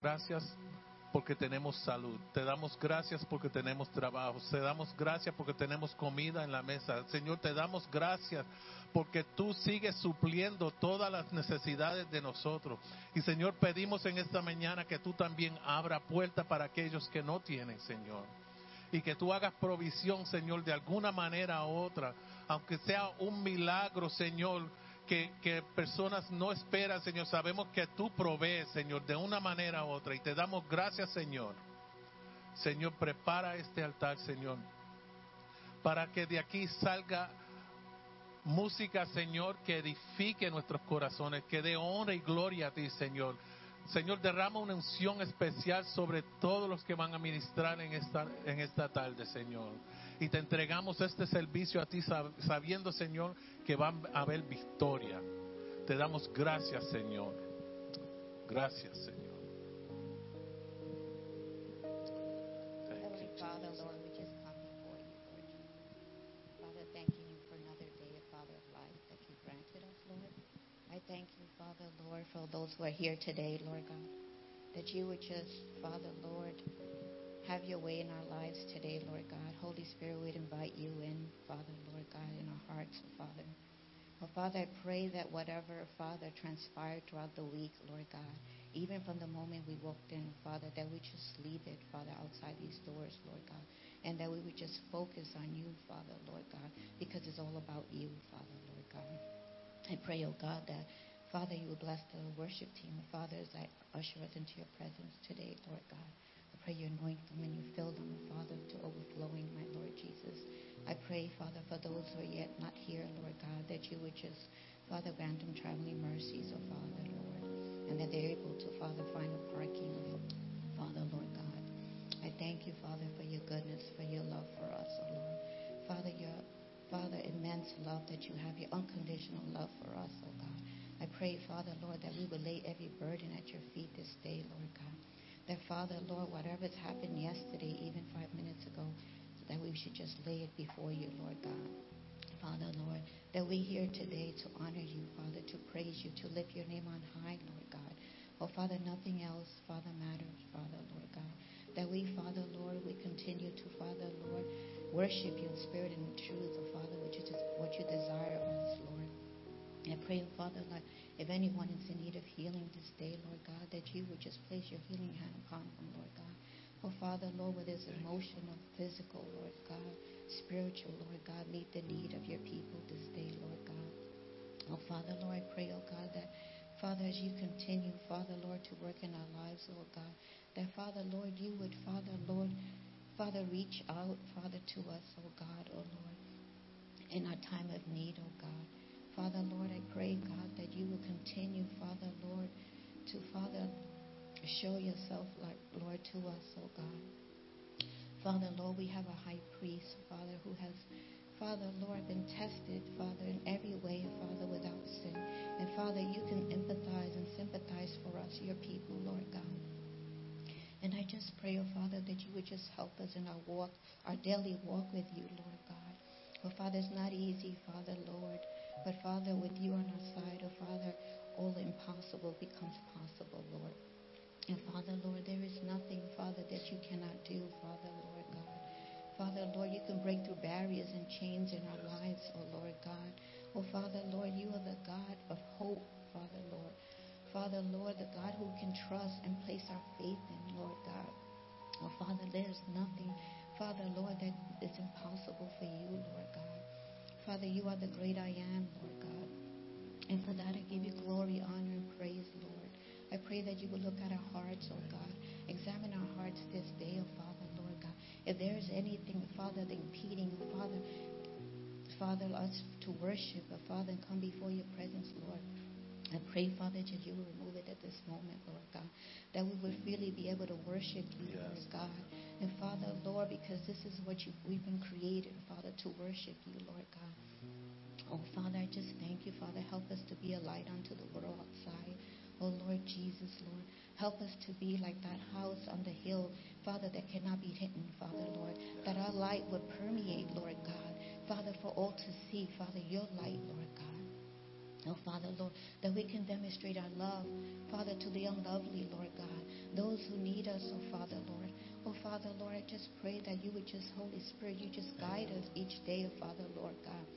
gracias porque tenemos salud. Te damos gracias porque tenemos trabajo. Te damos gracias porque tenemos comida en la mesa. Señor, te damos gracias porque tú sigues supliendo todas las necesidades de nosotros. Y Señor, pedimos en esta mañana que tú también abra puertas para aquellos que no tienen, Señor. Y que tú hagas provisión, Señor, de alguna manera u otra, aunque sea un milagro, Señor, que, personas no esperan, Señor. Sabemos que tú provees, Señor, de una manera u otra. Y te damos gracias, Señor. Señor, prepara este altar, Señor, para que de aquí salga música, Señor, que edifique nuestros corazones, que dé honra y gloria a ti, Señor. Señor, derrama una unción especial sobre todos los que van a ministrar en esta, en esta tarde, Señor. Y te entregamos este servicio a ti sabiendo, Señor, que va a haber victoria. Te damos gracias, Señor. Gracias, Señor. for those who are here today, Lord God. That you would just, Father, Lord, have your way in our lives today, Lord God. Holy Spirit, we'd invite you in, Father, Lord God, in our hearts, Father. Well, Father, I pray that whatever, Father, transpired throughout the week, Lord God, even from the moment we walked in, Father, that we just leave it, Father, outside these doors, Lord God, and that we would just focus on you, Father, Lord God, because it's all about you, Father, Lord God. I pray, oh God, that Father, you will bless the worship team. Father, as I usher us into your presence today, Lord God, pray you anoint them and you fill them, Father, to overflowing, my Lord Jesus. I pray, Father, for those who are yet not here, Lord God, that you would just, Father, grant them traveling mercies, oh Father, Lord, and that they're able to, Father, find a parking, oh Father, Lord God. I thank you, Father, for your goodness, for your love for us, oh Lord. Father, your Father, immense love that you have, your unconditional love for us, oh God. I pray, Father, Lord, that we will lay every burden at your feet this day, Lord God. That, Father, Lord, whatever's happened yesterday, even five minutes ago, that we should just lay it before you, Lord God. Father, Lord, that we here today to honor you, Father, to praise you, to lift your name on high, Lord God. Oh, Father, nothing else, Father, matters, Father, Lord God. That we, Father, Lord, we continue to, Father, Lord, worship you in spirit and truth, oh, Father, which is what you desire of us, Lord. I pray, Father, like if anyone is in need of healing this day, Lord God, that you would just place your healing hand upon them, Lord God. Oh, Father, Lord, whether it's emotional, physical, Lord God, spiritual, Lord God, meet the need of your people this day, Lord God. Oh, Father, Lord, I pray, oh God, that, Father, as you continue, Father, Lord, to work in our lives, Lord God, that, Father, Lord, you would, Father, Lord, Father, reach out, Father, to us, oh God, oh Lord, in our time of need, oh God. Father, Lord, I pray, God, that you will continue, Father, Lord, to, Father, show yourself, Lord, to us, oh God. Father, Lord, we have a high priest, Father, who has, Father, Lord, been tested, Father, in every way, Father, without sin. And Father, you can empathize and sympathize for us, your people, Lord God. And I just pray, oh Father, that you would just help us in our walk, our daily walk with you, Lord God. Oh Father, it's not easy, Father, Lord. But Father, with you on our side, oh Father, all impossible becomes possible, Lord. And Father, Lord, there is nothing, Father, that you cannot do, Father, Lord God. Father, Lord, you can break through barriers and chains in our lives, oh Lord God. Oh Father, Lord, you are the God of hope, Father, Lord. Father, Lord, the God who can trust and place our faith in, Lord God. Oh Father, there's nothing, Father, Lord, that is impossible for you, Lord God. Father, you are the great I am, Lord God. And for that, I give you glory, honor, and praise, Lord. I pray that you will look at our hearts, oh God. Examine our hearts this day, oh Father, Lord God. If there is anything, Father, impeding, oh Father, Father, us to worship, oh Father, and come before your presence, Lord. I pray, Father, that you will remove it at this moment, Lord God, that we will really be able to worship you, yes. Lord God. And Father, Lord, because this is what you, we've been created, Father, to worship you, Lord God. Oh, Father, I just thank you, Father. Help us to be a light unto the world outside. Oh, Lord Jesus, Lord. Help us to be like that house on the hill, Father, that cannot be hidden, Father, Lord. That our light would permeate, Lord God. Father, for all to see, Father, your light, Lord God. Oh, Father, Lord, that we can demonstrate our love, Father, to the unlovely, Lord God. those who need us, oh Father, Lord. Oh Father, Lord, I just pray that you would just, Holy Spirit, you just guide us each day, Father, Lord God.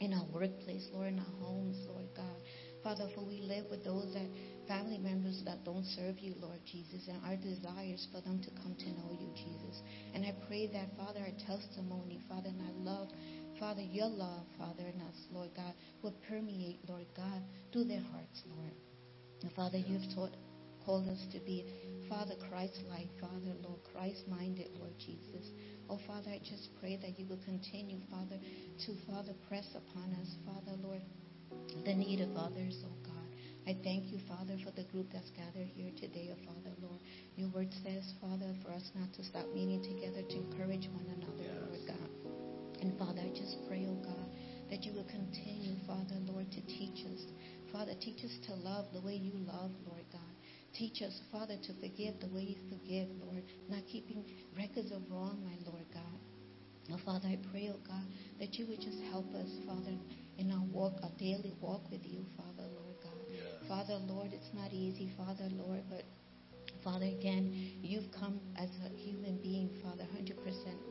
In our workplace, Lord, in our homes, Lord God. Father, for we live with those that family members that don't serve you, Lord Jesus, and our desires for them to come to know you, Jesus. And I pray that, Father, our testimony, Father, and our love, Father, your love, Father, in us, Lord God, will permeate, Lord God, through their hearts, Lord. And Father, you've taught, called us to be, Father, Christ-like, Father, Lord, Christ-minded, Lord Jesus. Oh, Father, I just pray that you will continue, Father, to, Father, press upon us, Father, Lord, the need of others, oh God. I thank you, Father, for the group that's gathered here today, oh Father, Lord. Your word says, Father, for us not to stop meeting together to encourage one another, Yes. Lord God. And Father, I just pray, oh God, that you will continue, Father, Lord, to teach us. Father, teach us to love the way you love, Lord God. Teach us, Father, to forgive the way you forgive, Lord, not keeping records of wrong, my Lord God. Oh, Father, I pray, oh God, that you would just help us, Father, in our walk, our daily walk with you, Father, Lord God. Yes. Father, Lord, it's not easy, Father, Lord, but Father, again, you've come as a human being, Father, 100%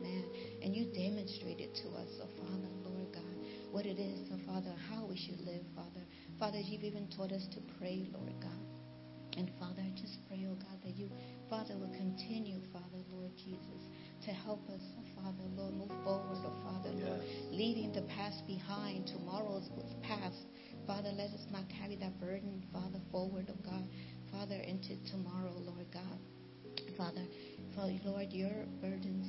man, and you demonstrated to us, oh Father, Lord God, what it is, oh Father, how we should live, Father. Father, you've even taught us to pray, Lord God. And Father, I just pray, oh God, that you, Father, will continue, Father, Lord Jesus, to help us, oh Father, Lord, move forward, oh Father, Lord, leaving the past behind. Tomorrow's past. Father, let us not carry that burden, Father, forward, oh God, Father, into tomorrow, Lord God. Father, Father, Lord, your burdens,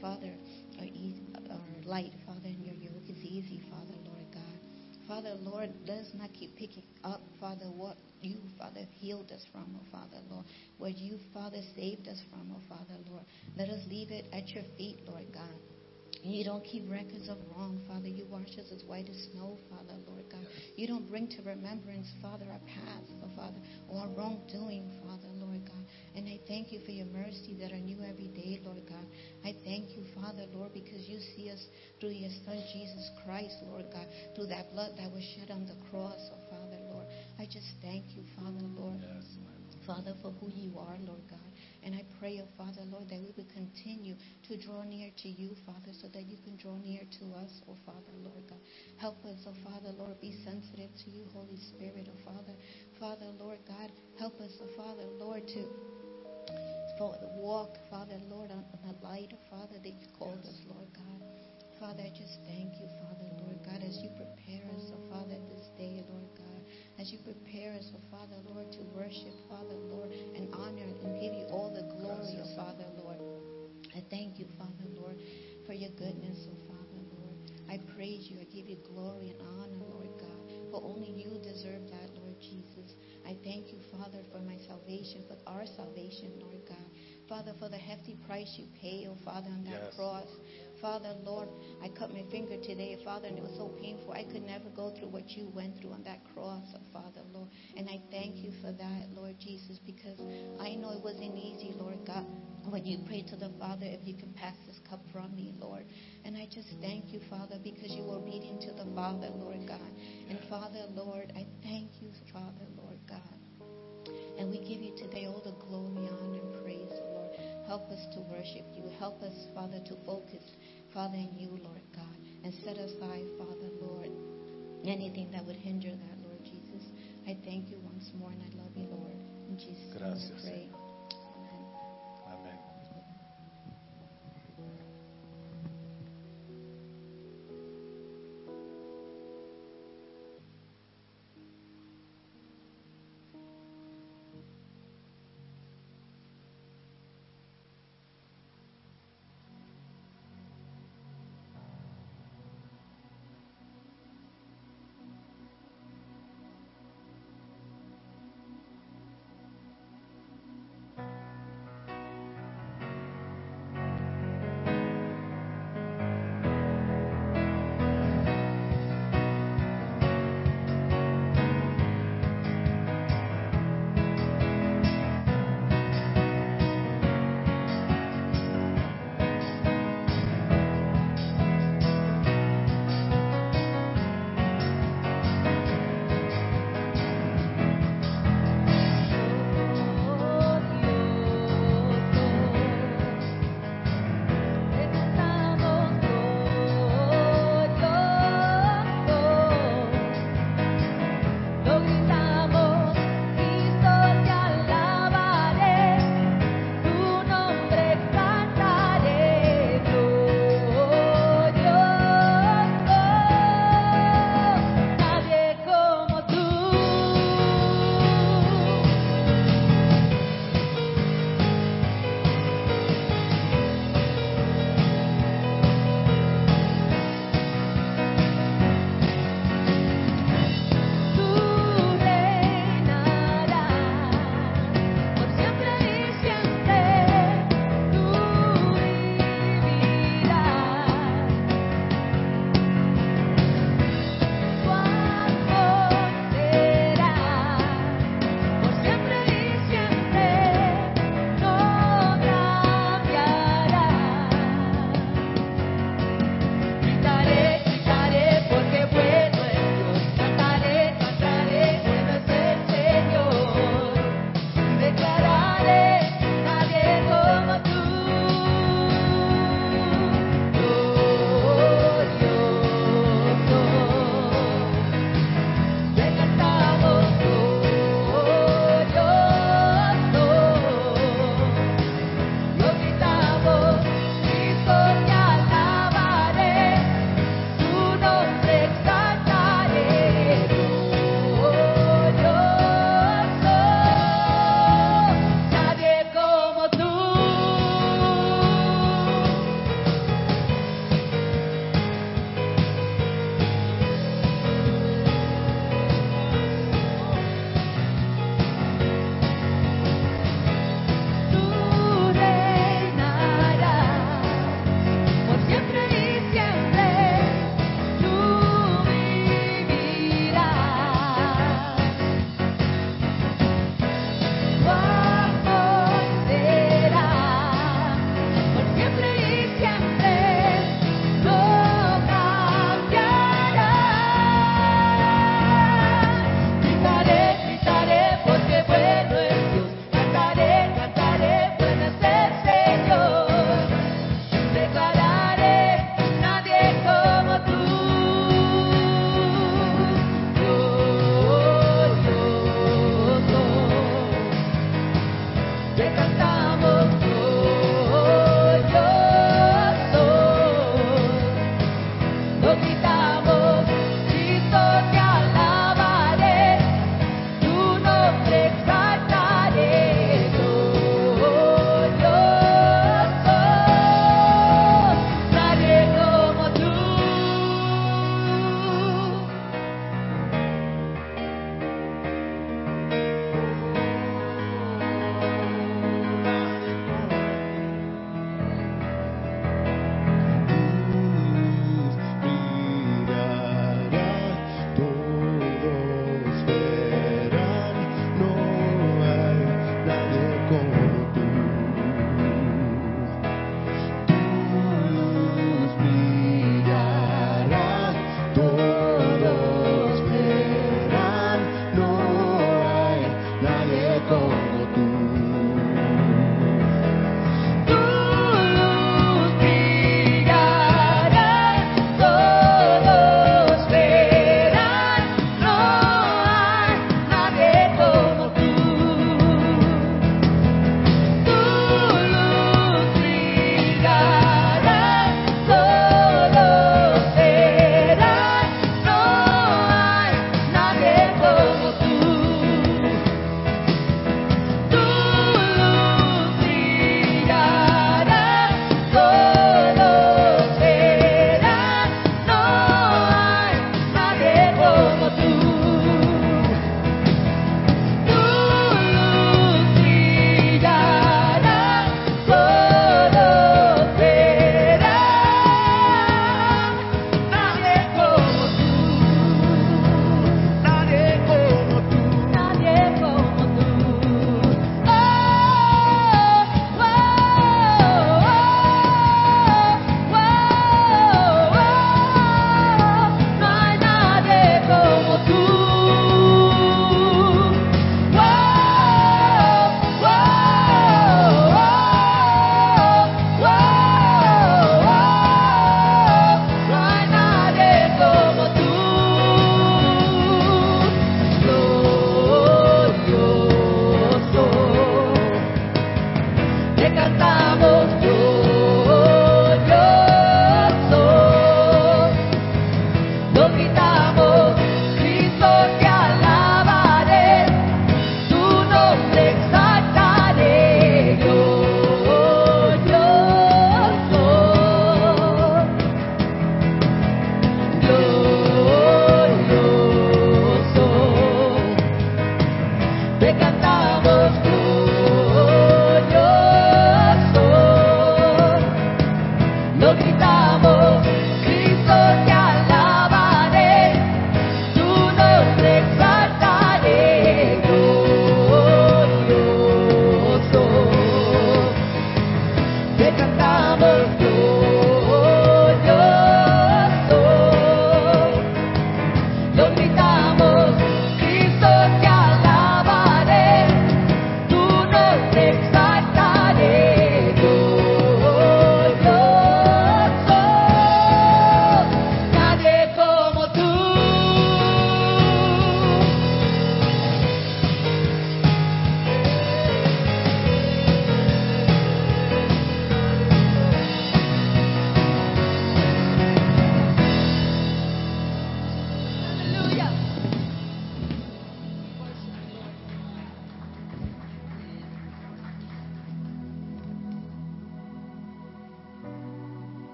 Father, are, easy, are light, Father, and your yoke is easy, Father, Lord God. Father, Lord, let us not keep picking up, Father, what you, Father, healed us from, oh Father, Lord. What you, Father, saved us from, oh Father, Lord. Let us leave it at your feet, Lord God. You don't keep records of wrong, Father. You wash us as white as snow, Father, Lord God. You don't bring to remembrance, Father, our past, oh Father, or our wrongdoing, Father, Lord God. And I thank you for your mercy that are new every day, Lord God. I thank you, Father, Lord, because you see us through your Son, Jesus Christ, Lord God, through that blood that was shed on the cross, oh. I just thank you, Father, Lord. Yes. Father, for who you are, Lord God. And I pray, oh Father, Lord, that we will continue to draw near to you, Father, so that you can draw near to us, oh Father, Lord God. Help us, oh Father, Lord, be sensitive to you, Holy Spirit, oh Father. Father, Lord God, help us, oh Father, Lord, to for the walk, Father, Lord, on on the light, oh Father, that you called us, Lord God. Father, I just thank you, Father, Lord God, as you prepare us, oh Father, this day, Lord as you prepare us, oh Father, Lord, to worship, Father, Lord, and honor and give you all the glory, oh Father, Lord. I thank you, Father, Lord, for your goodness, oh Father, Lord. I praise you. I give you glory and honor, Lord God, for only you deserve that, Lord Jesus. I thank you, Father, for my salvation, for our salvation, Lord God. Father, for the hefty price you pay, oh Father, on that Yes. cross. Father, Lord, I cut my finger today, Father, and it was so painful. I could never go through what you went through on that cross, oh Father, Lord. And I thank you for that, Lord Jesus, because I know it wasn't easy, Lord God, when you prayed to the Father, if you can pass this cup from me, Lord. And I just thank you, Father, because you were obedient to the Father, Lord God. And Father, Lord, I thank you, Father, Lord God. And we give you today all the glory, honor, and praise, Lord. Help us to worship you. Help us, Father, to focus, Father, in you, Lord God. And set aside, Father, Lord, anything that would hinder that, Lord Jesus. I thank you once more, and I love you, Lord. In Jesus' name I pray.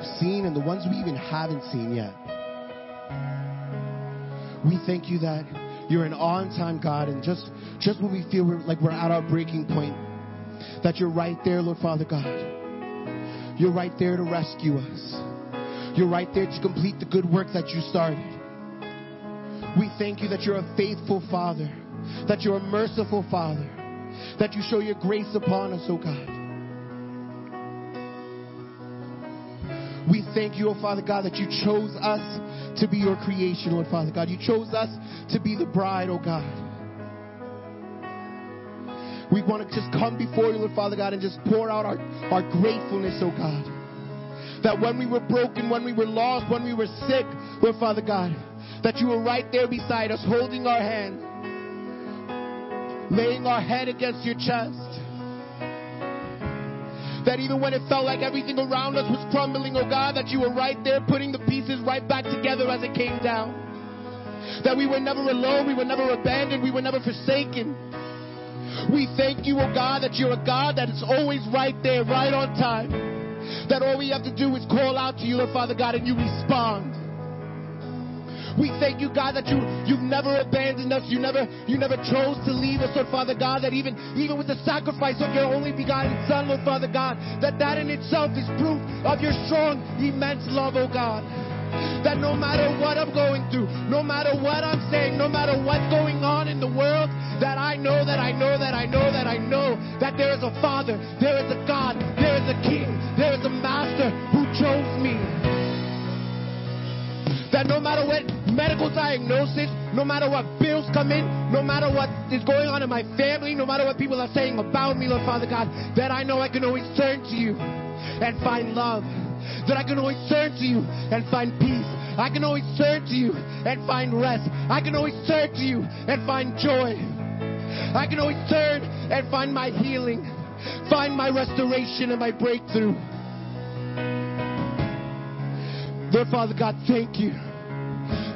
We've seen and the ones we even haven't seen yet. We thank you that you're an on-time God, and just just when we feel we're, like we're at our breaking point, that you're right there, Lord Father God. You're right there to rescue us. You're right there to complete the good work that you started. We thank you that you're a faithful Father, that you're a merciful Father, that you show your grace upon us, oh God. We thank you, oh Father God, that you chose us to be your creation, Lord Father God. You chose us to be the bride, oh God. We want to just come before you, Lord Father God, and just pour out our, our gratefulness, oh God. That when we were broken, when we were lost, when we were sick, Lord Father God, that you were right there beside us, holding our hand, laying our head against your chest. That even when it felt like everything around us was crumbling, oh God, that you were right there putting the pieces right back together as it came down. That we were never alone, we were never abandoned, we were never forsaken. We thank you, oh God, that you're a God that is always right there, right on time. That all we have to do is call out to you, Lord Father God, and you respond. We thank you, God, that you you've never abandoned us. You never you never chose to leave us, Lord Father God. That even even with the sacrifice of your only begotten Son, Lord Father God, that that in itself is proof of your strong, immense love, oh God. That no matter what I'm going through, no matter what I'm saying, no matter what's going on in the world, that I know that I know that I know that I know that there is a Father, there is a God, there is a King, there is a Master who chose me. That no matter what medical diagnosis, no matter what bills come in, no matter what is going on in my family, no matter what people are saying about me, Lord Father God, that I know I can always turn to you and find love. That I can always turn to you and find peace. I can always turn to you and find rest. I can always turn to you and find joy. I can always turn and find my healing, find my restoration and my breakthrough. Lord Father God, thank you.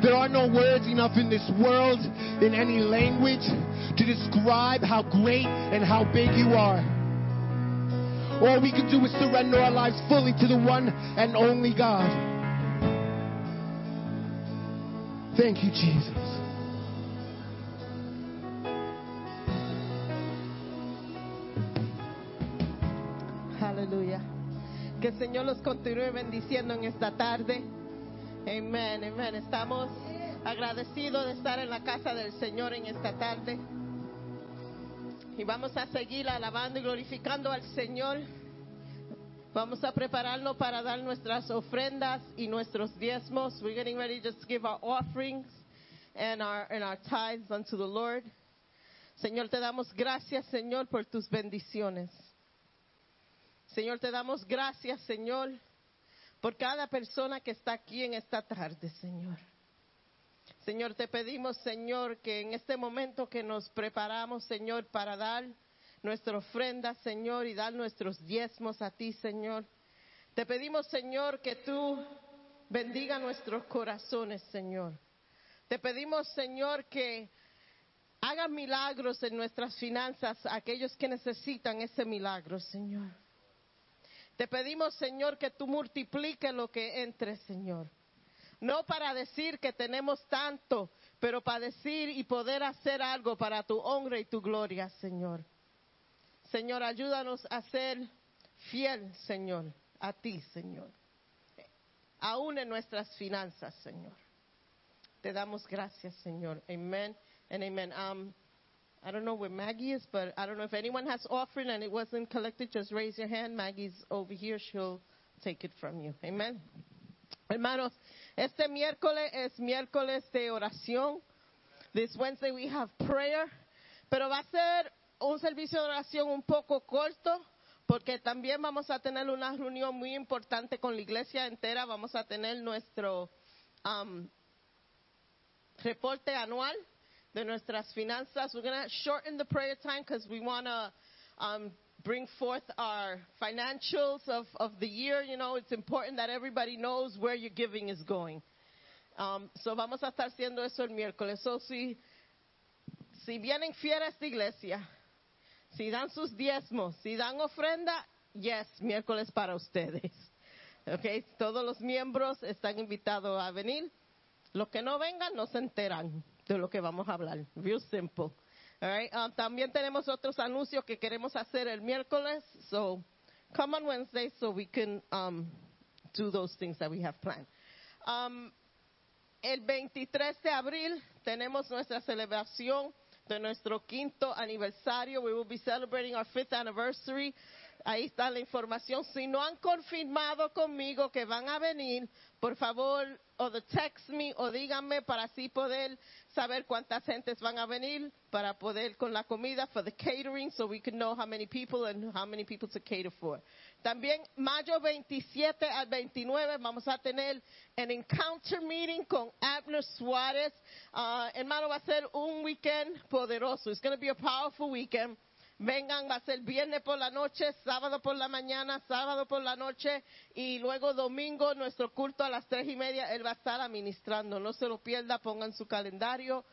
There are no words enough in this world, in any language, to describe how great and how big you are. All we can do is surrender our lives fully to the one and only God. Thank you, Jesus. Aleluya. Que el Señor los continúe bendiciendo en esta tarde. Amén, amén. Estamos agradecidos de estar en la casa del Señor en esta tarde. Y vamos a seguir alabando y glorificando al Señor. Vamos a prepararnos para dar nuestras ofrendas y nuestros diezmos. We're getting ready just to give our offerings and our, and our tithes unto the Lord. Señor, te damos gracias, Señor, por tus bendiciones. Señor, te damos gracias, Señor, por cada persona que está aquí en esta tarde, Señor. Señor, te pedimos, Señor, que en este momento que nos preparamos, Señor, para dar nuestra ofrenda, Señor, y dar nuestros diezmos a ti, Señor. Te pedimos, Señor, que tú bendiga nuestros corazones, Señor. Te pedimos, Señor, que haga milagros en nuestras finanzas a aquellos que necesitan ese milagro, Señor. Te pedimos, Señor, que tú multipliques lo que entre, Señor. No para decir que tenemos tanto, pero para decir y poder hacer algo para tu honra y tu gloria, Señor. Señor, ayúdanos a ser fiel, Señor, a ti, Señor. Aún en nuestras finanzas, Señor. Te damos gracias, Señor. Amen and amen. I don't know where Maggie is, but I don't know if anyone has offering and it wasn't collected, just raise your hand. Maggie's over here. She'll take it from you. Amen. Hermanos, este miércoles es miércoles de oración. This Wednesday we have prayer, pero va a ser un servicio de oración un poco corto porque también vamos a tener una reunión muy importante con la iglesia entera. Vamos a tener nuestro um, reporte anual de nuestras finanzas. We're going to shorten the prayer time because we want to um, bring forth our financials of, of the year. You know, it's important that everybody knows where your giving is going. Um, so vamos a estar haciendo eso el miércoles. So si, si vienen fieras de iglesia, Si dan sus diezmos, si dan ofrenda, yes, miércoles para ustedes. Okay, todos los miembros están invitados a venir. Los que no vengan no se enteran de lo que vamos a hablar. Real simple. All right. Um, también tenemos otros anuncios que queremos hacer el miércoles. So come on Wednesday so we can um, do those things that we have planned. Um, el 23 de abril tenemos nuestra celebración de nuestro quinto aniversario. We will be celebrating our fifth anniversary. Ahí está la información. Si no han confirmado conmigo que van a venir, por favor, o text me o díganme para así poder saber cuántas gentes van a venir para poder con la comida for the catering so we can know how many people and how many people to cater for. También mayo 27 al 29 vamos a tener an encounter meeting con Abner Suárez. Uh, hermano, va a ser un weekend poderoso. It's going to be a powerful weekend. Vengan, va a ser viernes por la noche, sábado por la mañana, sábado por la noche y luego domingo nuestro culto a las tres y media. Él va a estar administrando. No se lo pierda, pongan su calendario.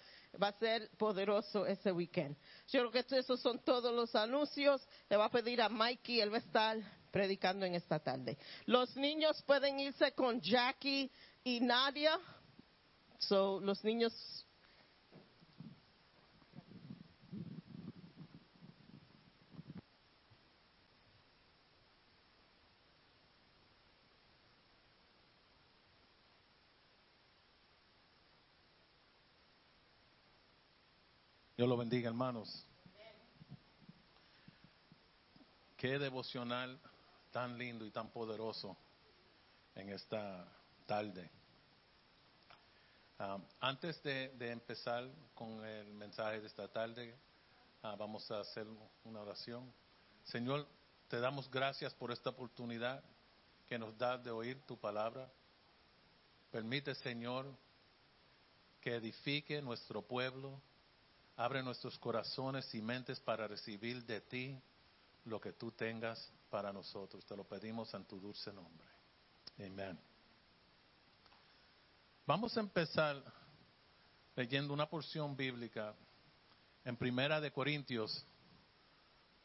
Va a ser poderoso ese weekend. Yo creo que esos son todos los anuncios. Le va a pedir a Mikey, él va a estar predicando en esta tarde. Los niños pueden irse con Jackie y Nadia. So, los niños Dios lo bendiga, hermanos. Qué devocional tan lindo y tan poderoso en esta tarde. Ah, antes de, empezar con el mensaje de esta tarde, ah, vamos a hacer una oración. Señor, te damos gracias por esta oportunidad que nos da de oír tu palabra. Permite, Señor, que edifique nuestro pueblo. Abre nuestros corazones y mentes para recibir de ti lo que tú tengas para nosotros. Te lo pedimos en tu dulce nombre. Amén. Vamos a empezar leyendo una porción bíblica en Primera de Corintios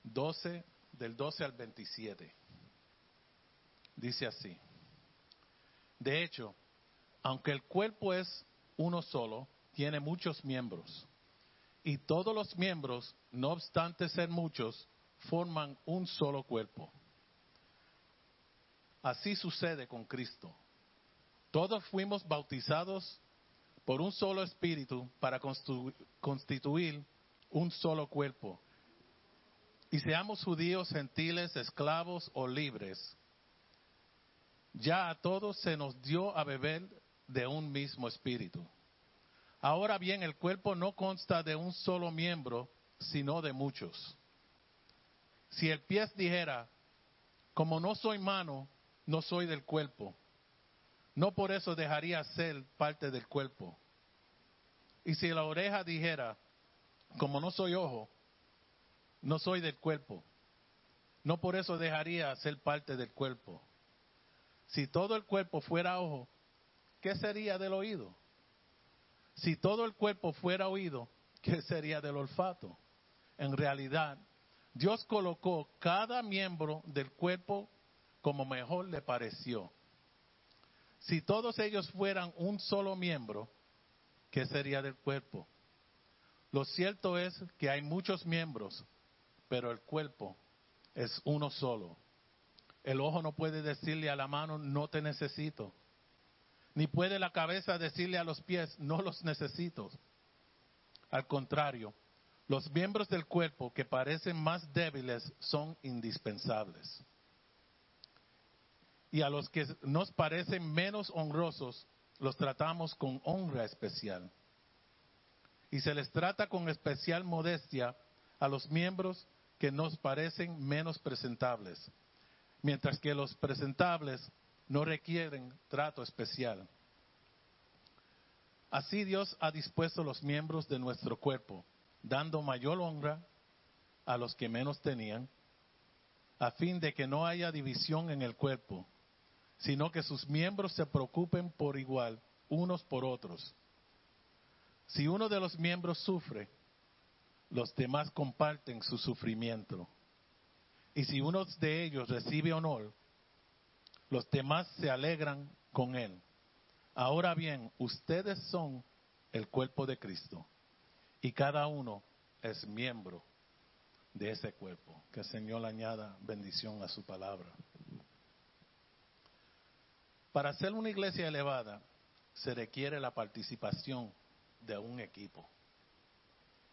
12 del 12 al 27. Dice así: De hecho, aunque el cuerpo es uno solo, tiene muchos miembros. Y todos los miembros, no obstante ser muchos, forman un solo cuerpo. Así sucede con Cristo. Todos fuimos bautizados por un solo espíritu para constituir un solo cuerpo. Y seamos judíos, gentiles, esclavos o libres. Ya a todos se nos dio a beber de un mismo espíritu. Ahora bien, el cuerpo no consta de un solo miembro, sino de muchos. Si el pie dijera, como no soy mano, no soy del cuerpo, no por eso dejaría ser parte del cuerpo. Y si la oreja dijera, como no soy ojo, no soy del cuerpo, no por eso dejaría ser parte del cuerpo. Si todo el cuerpo fuera ojo, ¿qué sería del oído? Si todo el cuerpo fuera oído, ¿qué sería del olfato? En realidad, Dios colocó cada miembro del cuerpo como mejor le pareció. Si todos ellos fueran un solo miembro, ¿qué sería del cuerpo? Lo cierto es que hay muchos miembros, pero el cuerpo es uno solo. El ojo no puede decirle a la mano, no te necesito ni puede la cabeza decirle a los pies, no los necesito. Al contrario, los miembros del cuerpo que parecen más débiles son indispensables. Y a los que nos parecen menos honrosos, los tratamos con honra especial. Y se les trata con especial modestia a los miembros que nos parecen menos presentables, mientras que los presentables no requieren trato especial. Así Dios ha dispuesto los miembros de nuestro cuerpo, dando mayor honra a los que menos tenían, a fin de que no haya división en el cuerpo, sino que sus miembros se preocupen por igual unos por otros. Si uno de los miembros sufre, los demás comparten su sufrimiento. Y si uno de ellos recibe honor, los demás se alegran con él. Ahora bien, ustedes son el cuerpo de Cristo y cada uno es miembro de ese cuerpo. Que el Señor añada bendición a su palabra. Para ser una iglesia elevada se requiere la participación de un equipo.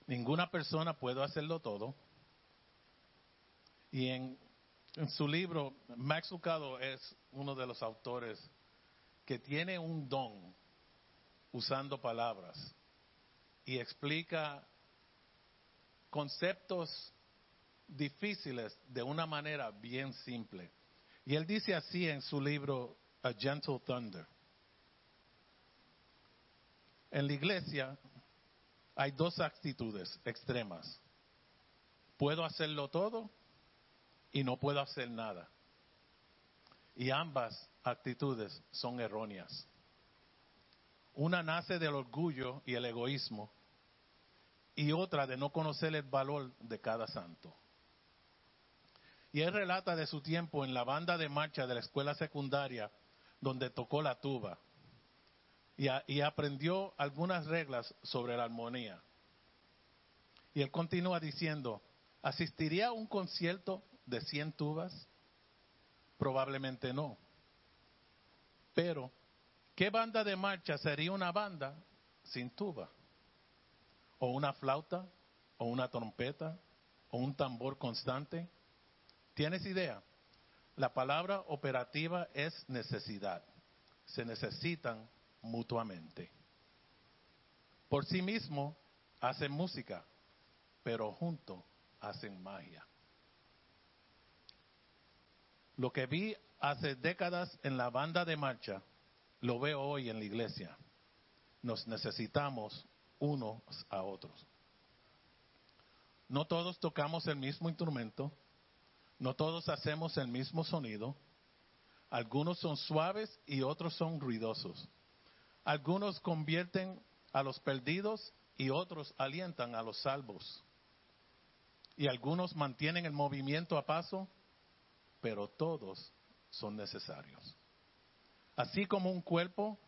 Ninguna persona puede hacerlo todo. Y en, en su libro, Max Lucado es uno de los autores que tiene un don usando palabras y explica conceptos difíciles de una manera bien simple. Y él dice así en su libro A Gentle Thunder. En la iglesia hay dos actitudes extremas. Puedo hacerlo todo y no puedo hacer nada. Y ambas actitudes son erróneas. Una nace del orgullo y el egoísmo y otra de no conocer el valor de cada santo. Y él relata de su tiempo en la banda de marcha de la escuela secundaria donde tocó la tuba y, y aprendió algunas reglas sobre la armonía. Y él continúa diciendo, ¿asistiría a un concierto de 100 tubas? Probablemente no. Pero, ¿qué banda de marcha sería una banda sin tuba? ¿O una flauta? ¿O una trompeta? ¿O un tambor constante? ¿Tienes idea? La palabra operativa es necesidad. Se necesitan mutuamente. Por sí mismo hacen música, pero juntos hacen magia. Lo que vi hace décadas en la banda de marcha, lo veo hoy en la iglesia. Nos necesitamos unos a otros. No todos tocamos el mismo instrumento, no todos hacemos el mismo sonido. Algunos son suaves y otros son ruidosos. Algunos convierten a los perdidos y otros alientan a los salvos. Y algunos mantienen el movimiento a paso, pero todos son necesarios. Así como un cuerpo,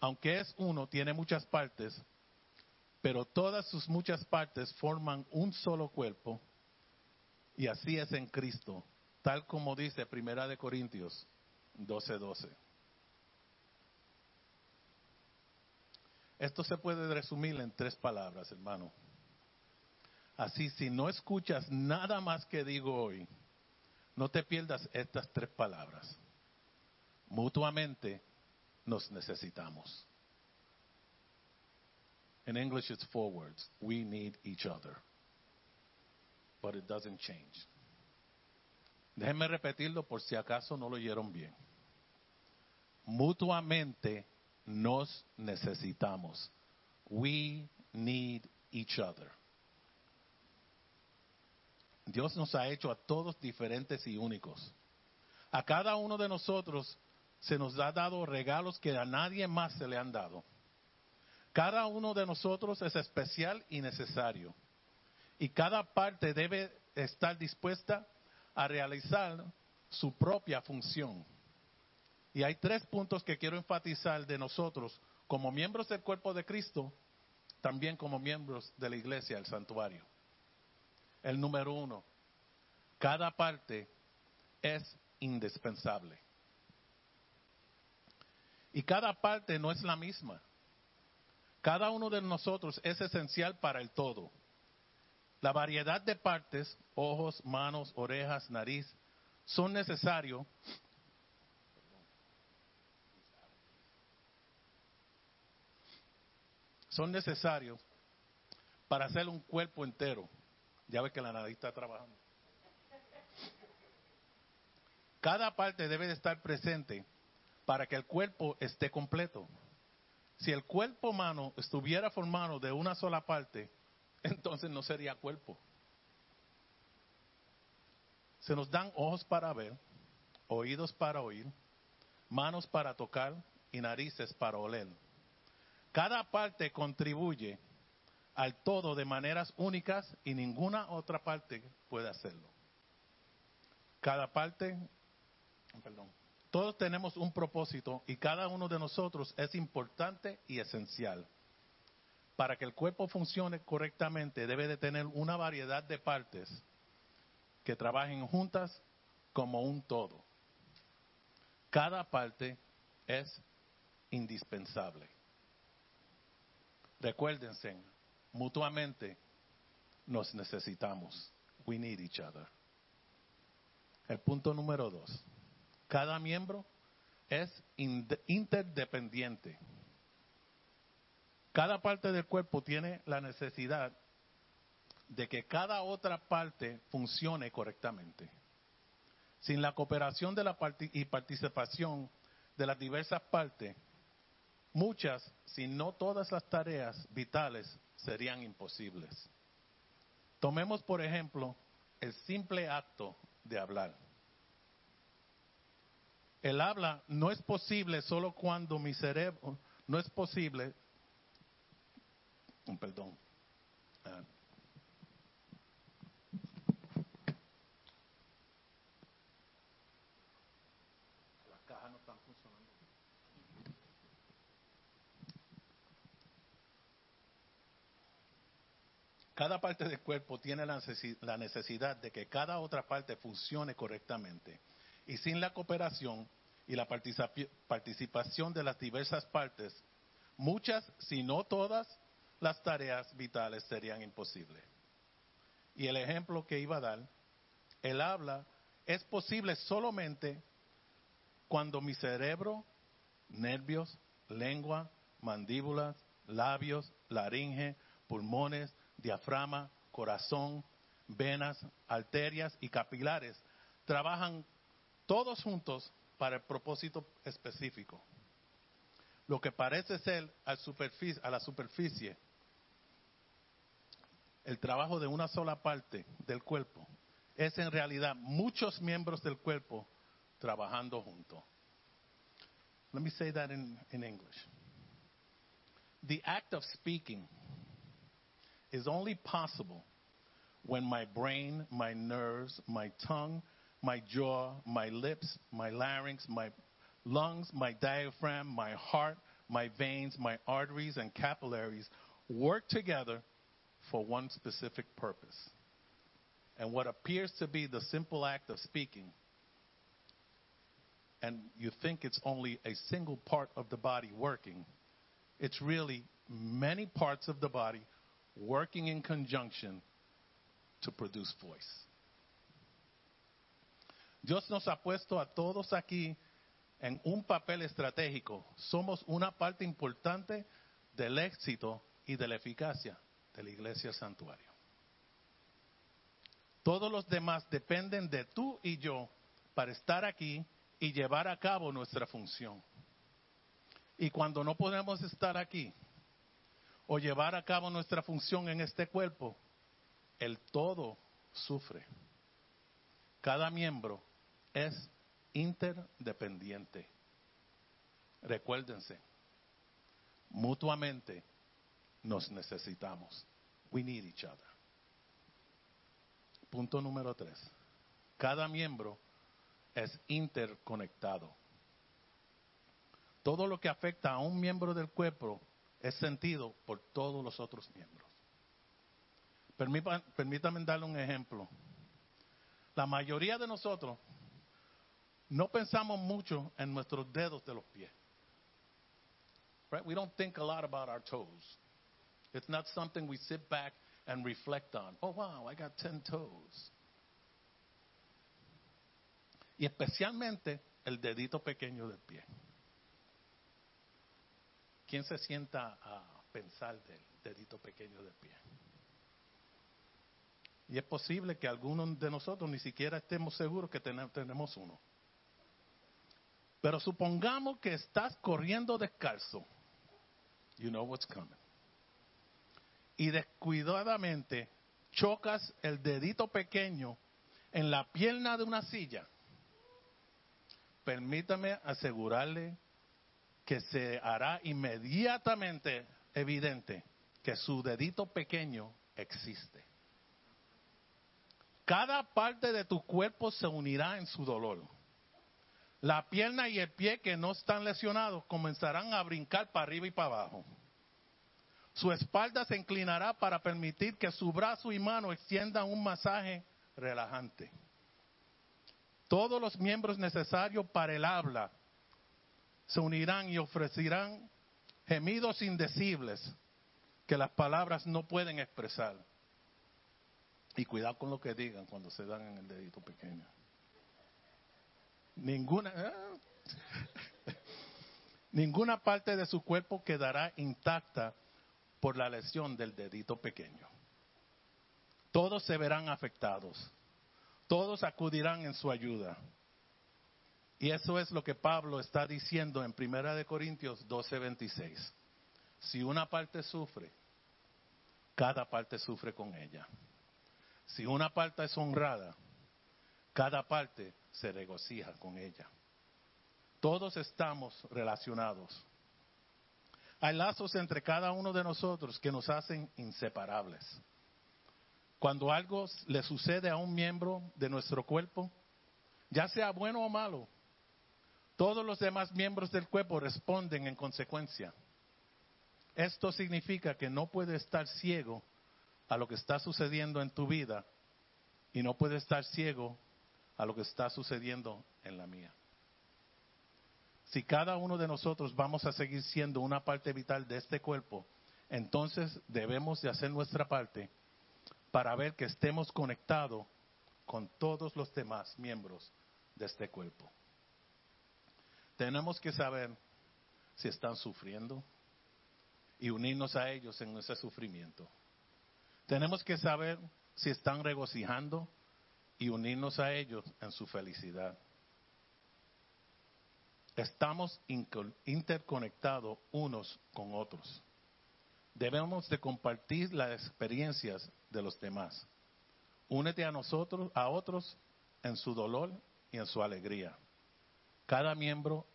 aunque es uno, tiene muchas partes, pero todas sus muchas partes forman un solo cuerpo, y así es en Cristo, tal como dice Primera de Corintios 12:12. 12. Esto se puede resumir en tres palabras, hermano. Así, si no escuchas nada más que digo hoy, no te pierdas estas tres palabras. Mutuamente nos necesitamos. In English, it's four words. We need each other. But it doesn't change. Déjenme repetirlo por si acaso no lo oyeron bien. Mutuamente nos necesitamos. We need each other. Dios nos ha hecho a todos diferentes y únicos. A cada uno de nosotros se nos ha dado regalos que a nadie más se le han dado. Cada uno de nosotros es especial y necesario. Y cada parte debe estar dispuesta a realizar su propia función. Y hay tres puntos que quiero enfatizar de nosotros como miembros del cuerpo de Cristo, también como miembros de la iglesia, el santuario. El número uno, cada parte es indispensable. Y cada parte no es la misma. Cada uno de nosotros es esencial para el todo. La variedad de partes, ojos, manos, orejas, nariz, son necesarios son necesarios para hacer un cuerpo entero. Ya ves que la nariz está trabajando. Cada parte debe de estar presente para que el cuerpo esté completo. Si el cuerpo humano estuviera formado de una sola parte, entonces no sería cuerpo. Se nos dan ojos para ver, oídos para oír, manos para tocar y narices para oler. Cada parte contribuye al todo de maneras únicas y ninguna otra parte puede hacerlo. Cada parte, perdón, todos tenemos un propósito y cada uno de nosotros es importante y esencial. Para que el cuerpo funcione correctamente debe de tener una variedad de partes que trabajen juntas como un todo. Cada parte es indispensable. Recuérdense, mutuamente nos necesitamos. We need each other. El punto número dos. Cada miembro es interdependiente. Cada parte del cuerpo tiene la necesidad de que cada otra parte funcione correctamente. Sin la cooperación de la y participación de las diversas partes, muchas, si no todas las tareas vitales serían imposibles. Tomemos, por ejemplo, el simple acto de hablar. El habla no es posible solo cuando mi cerebro, no es posible, perdón, Cada parte del cuerpo tiene la necesidad de que cada otra parte funcione correctamente. Y sin la cooperación y la participación de las diversas partes, muchas, si no todas, las tareas vitales serían imposibles. Y el ejemplo que iba a dar, el habla es posible solamente cuando mi cerebro, nervios, lengua, mandíbulas, labios, laringe, pulmones, diafragma, corazón, venas, arterias y capilares trabajan todos juntos para el propósito específico. Lo que parece ser a, la superficie el trabajo de una sola parte del cuerpo es en realidad muchos miembros del cuerpo trabajando juntos. Let me say that in English. The act of speaking is only possible when my brain, my nerves, my tongue, my jaw, my lips, my larynx, my lungs, my diaphragm, my heart, my veins, my arteries, and capillaries work together for one specific purpose. And what appears to be the simple act of speaking, and you think it's only a single part of the body working, it's really many parts of the body working in conjunction to produce voice. Dios nos ha puesto a todos aquí en un papel estratégico. Somos una parte importante del éxito y de la eficacia de la iglesia santuario. Todos los demás dependen de tú y yo para estar aquí y llevar a cabo nuestra función. Y cuando no podemos estar aquí, o llevar a cabo nuestra función en este cuerpo, el todo sufre. Cada miembro es interdependiente. Recuérdense, mutuamente nos necesitamos. We need each other. Punto número tres. Cada miembro es interconectado. Todo lo que afecta a un miembro del cuerpo es sentido por todos los otros miembros. Permítanme darle un ejemplo. La mayoría de nosotros no pensamos mucho en nuestros dedos de los pies. Right? We don't think a lot about our toes. It's not something we sit back and reflect on. Oh, wow, I got 10 toes. Y especialmente el dedito pequeño del pie. ¿Quién se sienta a pensar del dedito pequeño del pie? Y es posible que algunos de nosotros ni siquiera estemos seguros que tenemos uno. Pero supongamos que estás corriendo descalzo. You know what's coming. Y descuidadamente chocas el dedito pequeño en la pierna de una silla. Permítame asegurarle que se hará inmediatamente evidente que su dedito pequeño existe. Cada parte de tu cuerpo se unirá en su dolor. La pierna y el pie que no están lesionados comenzarán a brincar para arriba y para abajo. Su espalda se inclinará para permitir que su brazo y mano extiendan un masaje relajante. Todos los miembros necesarios para el habla se unirán y ofrecerán gemidos indecibles que las palabras no pueden expresar. Y cuidado con lo que digan cuando se dan en el dedito pequeño. Ninguna, ¿eh? ninguna parte de su cuerpo quedará intacta por la lesión del dedito pequeño. Todos se verán afectados. Todos acudirán en su ayuda. Y eso es lo que Pablo está diciendo en Primera de Corintios 12:26. Si una parte sufre, cada parte sufre con ella. Si una parte es honrada, cada parte se regocija con ella. Todos estamos relacionados. Hay lazos entre cada uno de nosotros que nos hacen inseparables. Cuando algo le sucede a un miembro de nuestro cuerpo, ya sea bueno o malo, todos los demás miembros del cuerpo responden en consecuencia. Esto significa que no puedes estar ciego a lo que está sucediendo en tu vida y no puedes estar ciego a lo que está sucediendo en la mía. Si cada uno de nosotros vamos a seguir siendo una parte vital de este cuerpo, entonces debemos de hacer nuestra parte para ver que estemos conectados con todos los demás miembros de este cuerpo. Tenemos que saber si están sufriendo y unirnos a ellos en ese sufrimiento. Tenemos que saber si están regocijando y unirnos a ellos en su felicidad. Estamos interconectados unos con otros. Debemos de compartir las experiencias de los demás. Únete a nosotros, a otros en su dolor y en su alegría. Cada miembro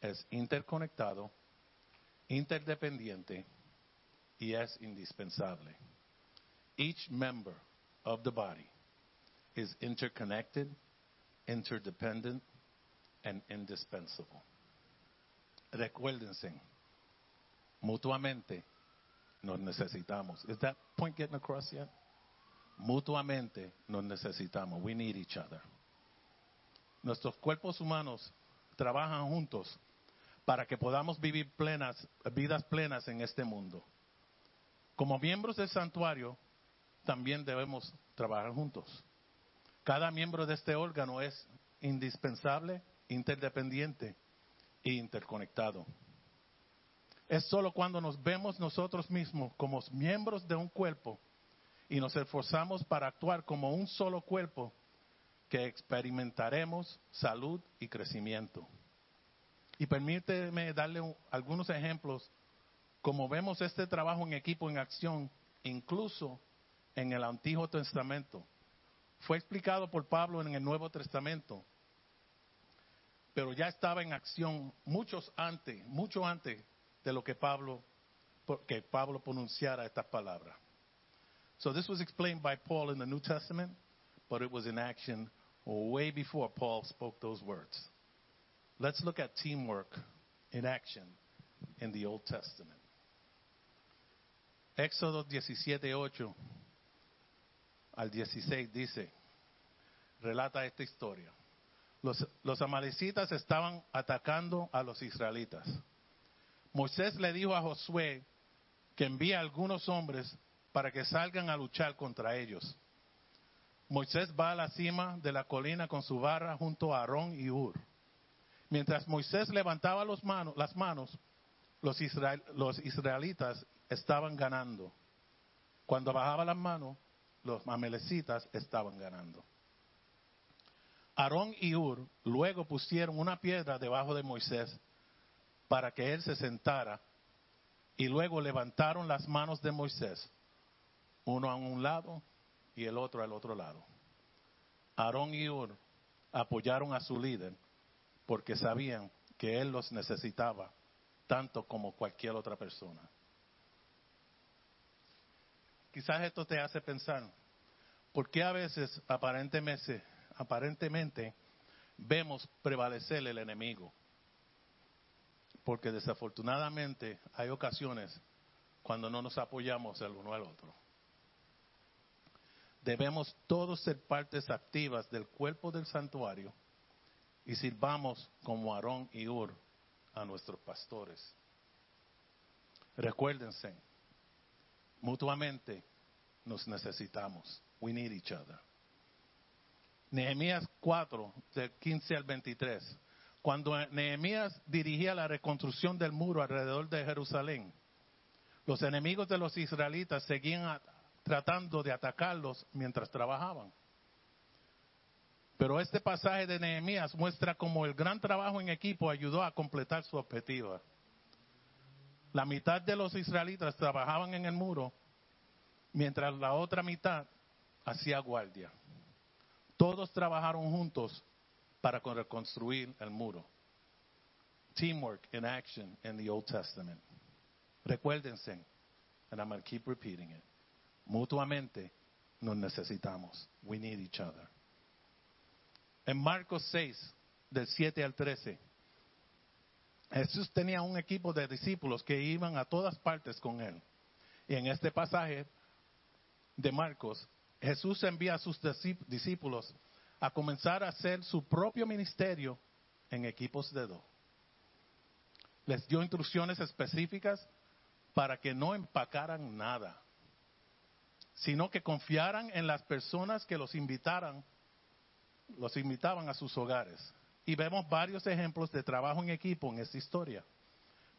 es interconectado, interdependiente y es indispensable. Each member of the body is interconnected, interdependent, and indispensable. Recuérdense, mutuamente nos necesitamos. Is that point getting across yet? Mutuamente nos necesitamos. We need each other. Nuestros cuerpos humanos trabajan juntos para que podamos vivir plenas, vidas plenas en este mundo. Como miembros del santuario, también debemos trabajar juntos. Cada miembro de este órgano es indispensable interdependiente e interconectado. Es solo cuando nos vemos nosotros mismos como miembros de un cuerpo y nos esforzamos para actuar como un solo cuerpo que experimentaremos salud y crecimiento. Y permíteme darle algunos ejemplos como vemos este trabajo en equipo en acción, incluso en el Antiguo Testamento. Fue explicado por Pablo en el Nuevo Testamento pero ya estaba en acción muchos antes, mucho antes de lo que Pablo que Pablo pronunciara estas palabras. So this was explained by Paul in the New Testament, but it was in action way before Paul spoke those words. Let's look at teamwork in action in the Old Testament. Éxodo 17:8 al 16 dice, relata esta historia. los, amalecitas estaban atacando a los israelitas. Moisés le dijo a Josué que envíe algunos hombres para que salgan a luchar contra ellos. Moisés va a la cima de la colina con su barra junto a Aarón y Ur. Mientras Moisés levantaba las manos, los, los israelitas estaban ganando. Cuando bajaba las manos, los amalecitas estaban ganando. Aarón y Ur luego pusieron una piedra debajo de Moisés para que él se sentara y luego levantaron las manos de Moisés, uno a un lado y el otro al otro lado. Aarón y Ur apoyaron a su líder porque sabían que él los necesitaba tanto como cualquier otra persona. quizás esto te hace pensar, ¿por qué a veces aparentemente, aparentemente vemos prevalecer el enemigo? Porque desafortunadamente hay ocasiones cuando no nos apoyamos el uno al otro. Debemos todos ser partes activas del cuerpo del santuario y sirvamos como Aarón y Ur a nuestros pastores. Recuérdense, mutuamente nos necesitamos. We need each other. Nehemías 4, del 15 al 23. Cuando Nehemías dirigía la reconstrucción del muro alrededor de Jerusalén, los enemigos de los israelitas seguían tratando de atacarlos mientras trabajaban. Pero este pasaje de Nehemías muestra cómo el gran trabajo en equipo ayudó a completar su objetivo. La mitad de los israelitas trabajaban en el muro, mientras la otra mitad hacía guardia. Todos trabajaron juntos para reconstruir el muro. Teamwork in action in the Old Testament. Recuérdense, and I'm going to keep repeating it. Mutuamente nos necesitamos. We need each other. En Marcos 6, del 7 al 13, Jesús tenía un equipo de discípulos que iban a todas partes con él. Y en este pasaje de Marcos, Jesús envía a sus discípulos a comenzar a hacer su propio ministerio en equipos de dos. Les dio instrucciones específicas para que no empacaran nada, sino que confiaran en las personas que los invitaran, los invitaban a sus hogares. Y vemos varios ejemplos de trabajo en equipo en esta historia.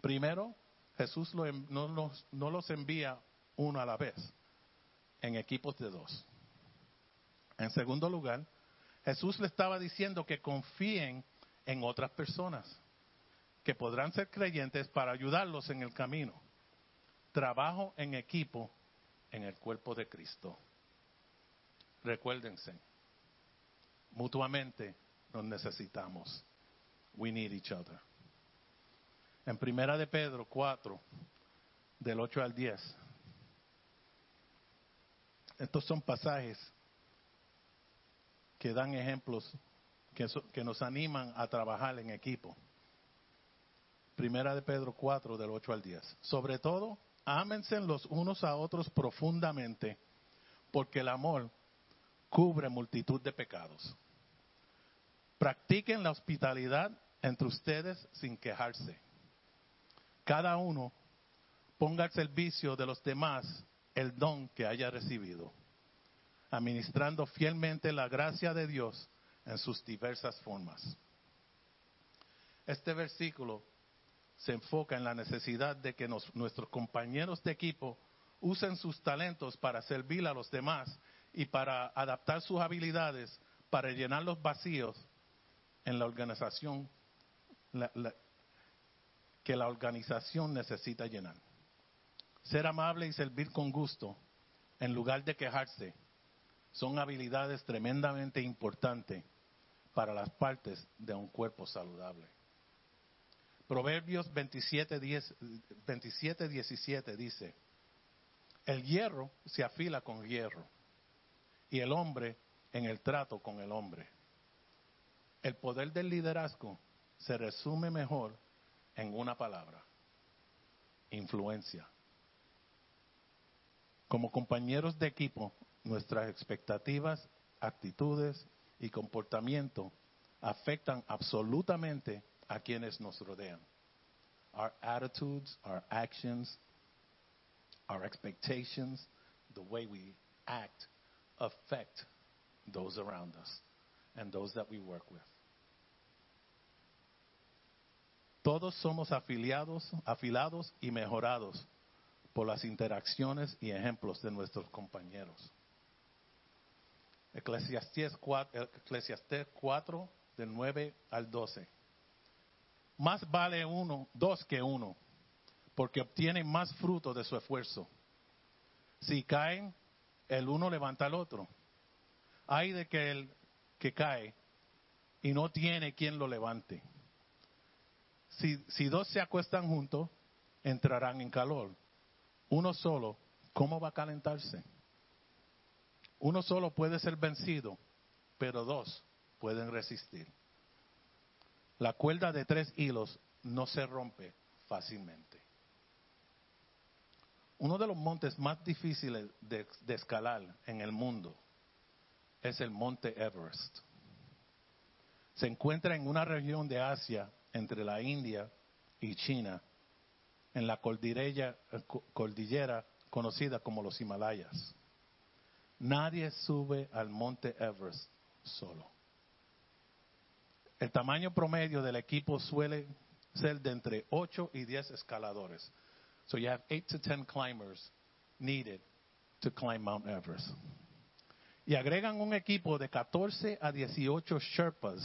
Primero, Jesús no, los, no los envía uno a la vez, en equipos de dos. En segundo lugar, Jesús le estaba diciendo que confíen en otras personas, que podrán ser creyentes para ayudarlos en el camino trabajo en equipo en el cuerpo de Cristo. Recuérdense, mutuamente nos necesitamos. We need each other. En primera de Pedro 4, del 8 al 10. Estos son pasajes que dan ejemplos que, que nos animan a trabajar en equipo. Primera de Pedro 4, del 8 al 10. Sobre todo, ámense los unos a otros profundamente, porque el amor cubre multitud de pecados. Practiquen la hospitalidad entre ustedes sin quejarse. Cada uno ponga al servicio de los demás el don que haya recibido, administrando fielmente la gracia de Dios en sus diversas formas. Este versículo se enfoca en la necesidad de que nuestros compañeros de equipo usen sus talentos para servir a los demás y para adaptar sus habilidades para llenar los vacíos en la organización que la organización necesita llenar. Ser amable y servir con gusto en lugar de quejarse son habilidades tremendamente importantes para las partes de un cuerpo saludable. Proverbios 27, 17 dice, el hierro se afila con hierro y el hombre en el trato con el hombre. El poder del liderazgo se resume mejor en una palabra, influencia. Como compañeros de equipo, nuestras expectativas, actitudes y comportamiento afectan absolutamente a quienes nos rodean. Our attitudes, our actions, our expectations, the way we act affect those around us and those that we work with. Todos somos afiliados, afilados y mejorados por las interacciones y ejemplos de nuestros compañeros. Eclesiastés 4, Eclesiastés 4 del 9 al 12 más vale uno, dos que uno, porque obtienen más fruto de su esfuerzo. Si caen, el uno levanta al otro. Hay de que el que cae y no tiene quien lo levante. Si, si dos se acuestan juntos, entrarán en calor. Uno solo ¿cómo va a calentarse? Uno solo puede ser vencido, pero dos pueden resistir. La cuerda de tres hilos no se rompe fácilmente. Uno de los montes más difíciles de, escalar en el mundo es el monte Everest. Se encuentra en una región de Asia entre la India y China, en la cordillera, cordillera conocida como los Himalayas. Nadie sube al monte Everest solo. El tamaño promedio del equipo suele ser de entre 8 y 10 escaladores. So you have 8 to 10 climbers needed to climb Mount Everest. Y agregan un equipo de 14 a 18 Sherpas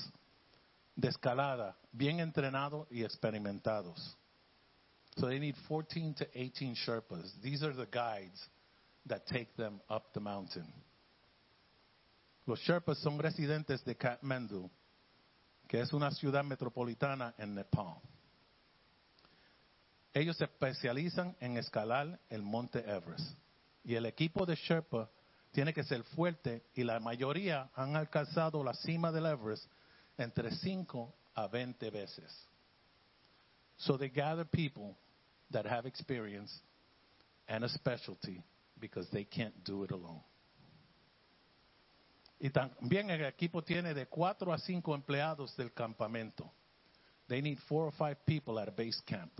de escalada, bien entrenados y experimentados. So they need 14 to 18 Sherpas. These are the guides that take them up the mountain. Los Sherpas son residentes de Kathmandu, que es una ciudad metropolitana en Nepal. Ellos se especializan en escalar el monte Everest. Y el equipo de Sherpa tiene que ser fuerte y la mayoría han alcanzado la cima del Everest entre 5 a 20 veces. So they gather people that have experience and a specialty because they can't do it alone. Y también el equipo tiene de 4 a 5 empleados del campamento. They need 4 or 5 people at a base camp,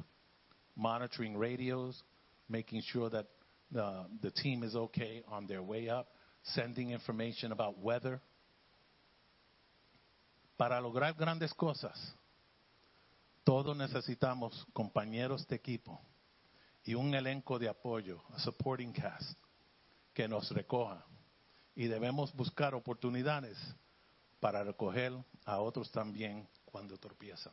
monitoring radios, making sure that the, the team is okay on their way up, sending information about weather. Para lograr grandes cosas, todos necesitamos compañeros de equipo y un elenco de apoyo, a supporting cast, que nos recoja. Y debemos buscar oportunidades para recoger a otros también cuando tropiezan.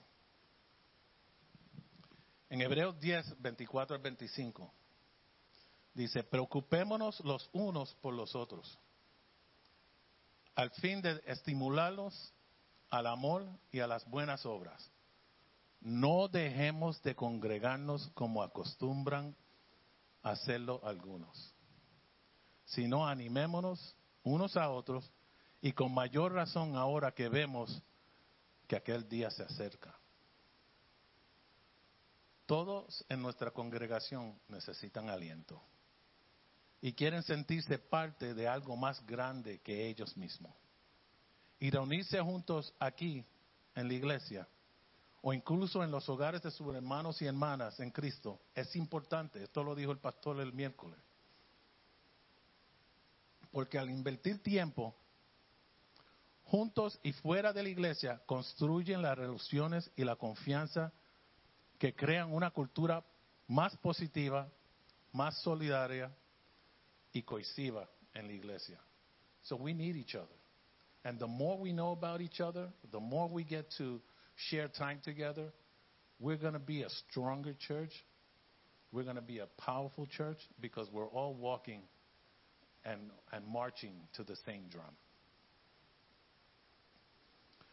En Hebreos 10, 24 al 25, dice, preocupémonos los unos por los otros, al fin de estimularlos al amor y a las buenas obras. No dejemos de congregarnos como acostumbran hacerlo algunos, sino animémonos unos a otros y con mayor razón ahora que vemos que aquel día se acerca. Todos en nuestra congregación necesitan aliento y quieren sentirse parte de algo más grande que ellos mismos. Y reunirse juntos aquí en la iglesia o incluso en los hogares de sus hermanos y hermanas en Cristo es importante. Esto lo dijo el pastor el miércoles. Porque al invertir tiempo juntos y fuera de la iglesia, construyen las relaciones y la confianza que crean una cultura más positiva, más solidaria y cohesiva en la iglesia. So we need each other. And the more we know about each other, the more we get to share time together, we're going to be a stronger church. We're going to be a powerful church because we're all walking and, and marching to the same drum.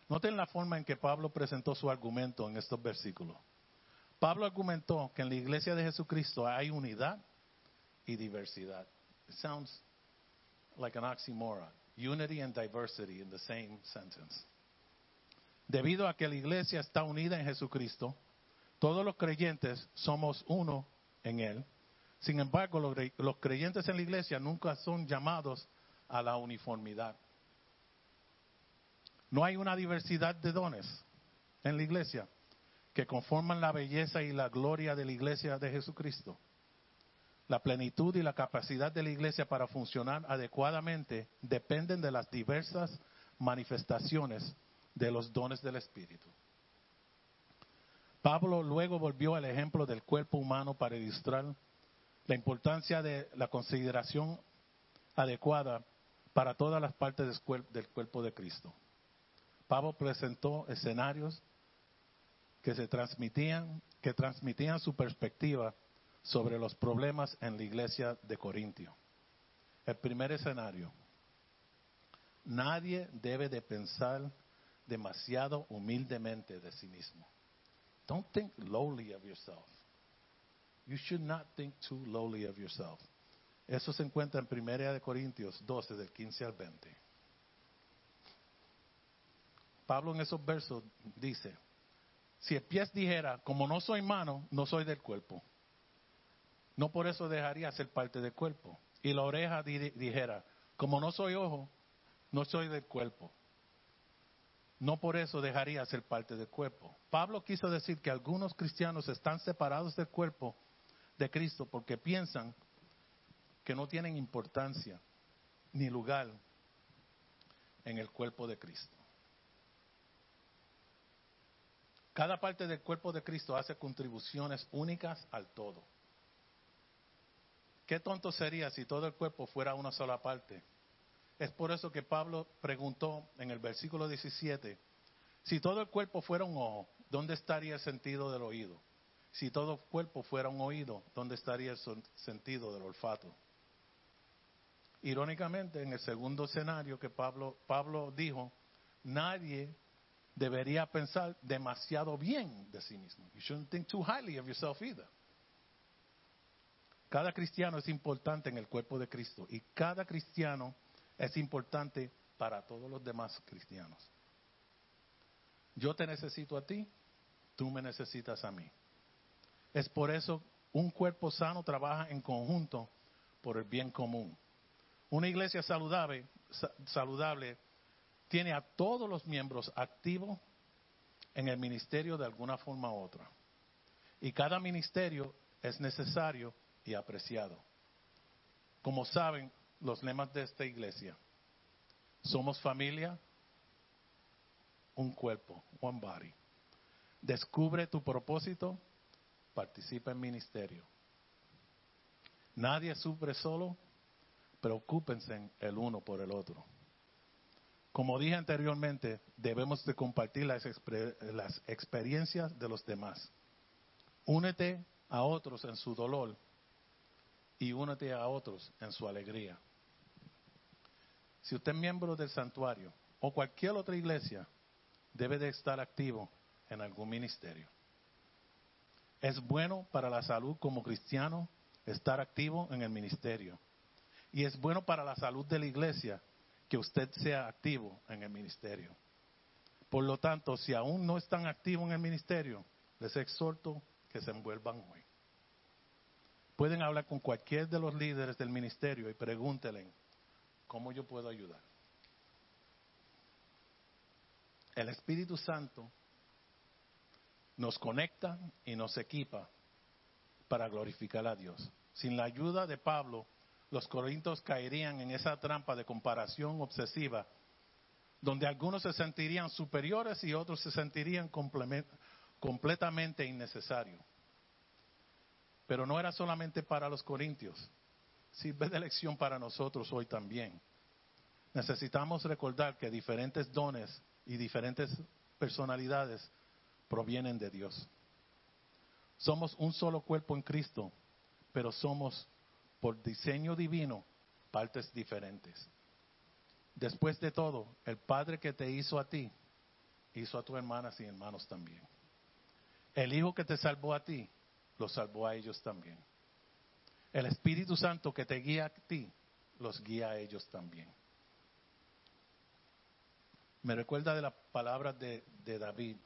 Noten la forma en que Pablo presentó su argumento en estos versículos. Pablo argumentó que en la iglesia de Jesucristo hay unidad y diversidad. Sounds like an oxymoron. Unity and diversity in the same sentence. Debido a que la iglesia está unida en Jesucristo, todos los creyentes somos uno en Él. Sin embargo, los creyentes en la iglesia nunca son llamados a la uniformidad. No hay una diversidad de dones en la iglesia que conforman la belleza y la gloria de la iglesia de Jesucristo. La plenitud y la capacidad de la iglesia para funcionar adecuadamente dependen de las diversas manifestaciones de los dones del Espíritu. Pablo luego volvió al ejemplo del cuerpo humano para ilustrar la importancia de la consideración adecuada para todas las partes del cuerpo de Cristo. Pablo presentó escenarios que se transmitían, que transmitían su perspectiva sobre los problemas en la iglesia de Corintio. El primer escenario. Nadie debe de pensar demasiado humildemente de sí mismo. Don't think lowly of yourself. You should not think too lowly of yourself. Eso se encuentra en 1 de Corintios 12, del 15 al 20. Pablo en esos versos dice, si el pie dijera, como no soy mano, no soy del cuerpo, no por eso dejaría ser parte del cuerpo. Y la oreja di- dijera, como no soy ojo, no soy del cuerpo. No por eso dejaría ser parte del cuerpo. Pablo quiso decir que algunos cristianos están separados del cuerpo de Cristo porque piensan que no tienen importancia ni lugar en el cuerpo de Cristo. Cada parte del cuerpo de Cristo hace contribuciones únicas al todo. Qué tonto sería si todo el cuerpo fuera una sola parte. Es por eso que Pablo preguntó en el versículo 17, si todo el cuerpo fuera un ojo, ¿dónde estaría el sentido del oído? Si todo el cuerpo fuera un oído, ¿dónde estaría el sentido del olfato? Irónicamente, en el segundo escenario que Pablo, Pablo dijo, nadie debería pensar demasiado bien de sí mismo. You shouldn't think too highly of yourself either. Cada cristiano es importante en el cuerpo de Cristo y cada cristiano es importante para todos los demás cristianos. Yo te necesito a ti, tú me necesitas a mí. Es por eso un cuerpo sano trabaja en conjunto por el bien común. Una iglesia saludable, sa- saludable tiene a todos los miembros activos en el ministerio de alguna forma u otra. Y cada ministerio es necesario y apreciado. Como saben los lemas de esta iglesia, somos familia, un cuerpo, one body. Descubre tu propósito, participa en ministerio. Nadie sufre solo, preocúpense el uno por el otro. Como dije anteriormente, debemos de compartir las, experiencias de los demás. Únete a otros en su dolor y únete a otros en su alegría. Si usted es miembro del santuario o cualquier otra iglesia, debe de estar activo en algún ministerio. Es bueno para la salud como cristiano estar activo en el ministerio. Y es bueno para la salud de la iglesia que usted sea activo en el ministerio. Por lo tanto, si aún no están activos en el ministerio, les exhorto que se envuelvan hoy. Pueden hablar con cualquier de los líderes del ministerio y pregúntenle, ¿cómo yo puedo ayudar? El Espíritu Santo nos conecta y nos equipa para glorificar a Dios. Sin la ayuda de Pablo, los corintios caerían en esa trampa de comparación obsesiva, donde algunos se sentirían superiores y otros se sentirían completamente innecesarios. Pero no era solamente para los corintios, sirve de lección para nosotros hoy también. Necesitamos recordar que diferentes dones y diferentes personalidades provienen de Dios. Somos un solo cuerpo en Cristo, pero somos por diseño divino partes diferentes. Después de todo, el Padre que te hizo a ti, hizo a tus hermanas y hermanos también. El Hijo que te salvó a ti, los salvó a ellos también. El Espíritu Santo que te guía a ti, los guía a ellos también. Me recuerda de las palabras de, de David,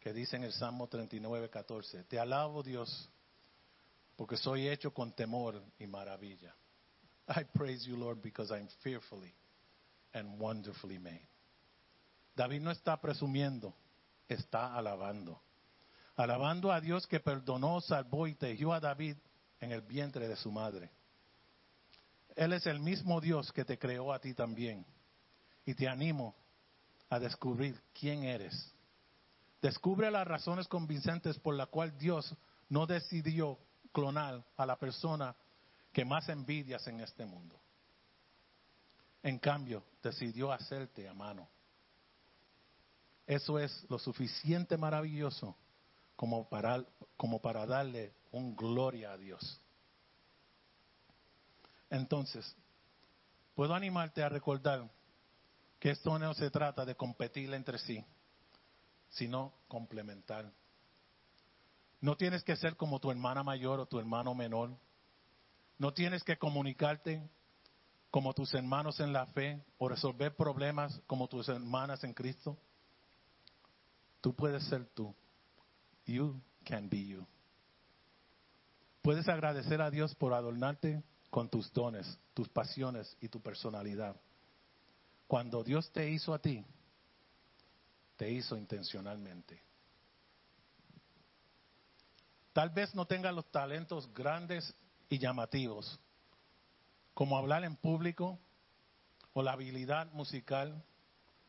que dice en el Salmo 39, 14, Te alabo Dios, porque soy hecho con temor y maravilla. I praise you, Lord, because I'm fearfully and wonderfully made. David no está presumiendo, está alabando. Alabando a Dios que perdonó, salvó y tejió a David en el vientre de su madre. Él es el mismo Dios que te creó a ti también. Y te animo a descubrir quién eres. Descubre las razones convincentes por las cuales Dios no decidió clonar a la persona que más envidias en este mundo. En cambio, decidió hacerte a mano. Eso es lo suficiente maravilloso como para, como para darle un gloria a Dios. Entonces, puedo animarte a recordar que esto no se trata de competir entre sí, sino complementar. No tienes que ser como tu hermana mayor o tu hermano menor. No tienes que comunicarte como tus hermanos en la fe o resolver problemas como tus hermanas en Cristo. Tú puedes ser tú. You can be you. Puedes agradecer a Dios por adornarte con tus dones, tus pasiones y tu personalidad. Cuando Dios te hizo a ti, te hizo intencionalmente. Tal vez no tengas los talentos grandes y llamativos, como hablar en público o la habilidad musical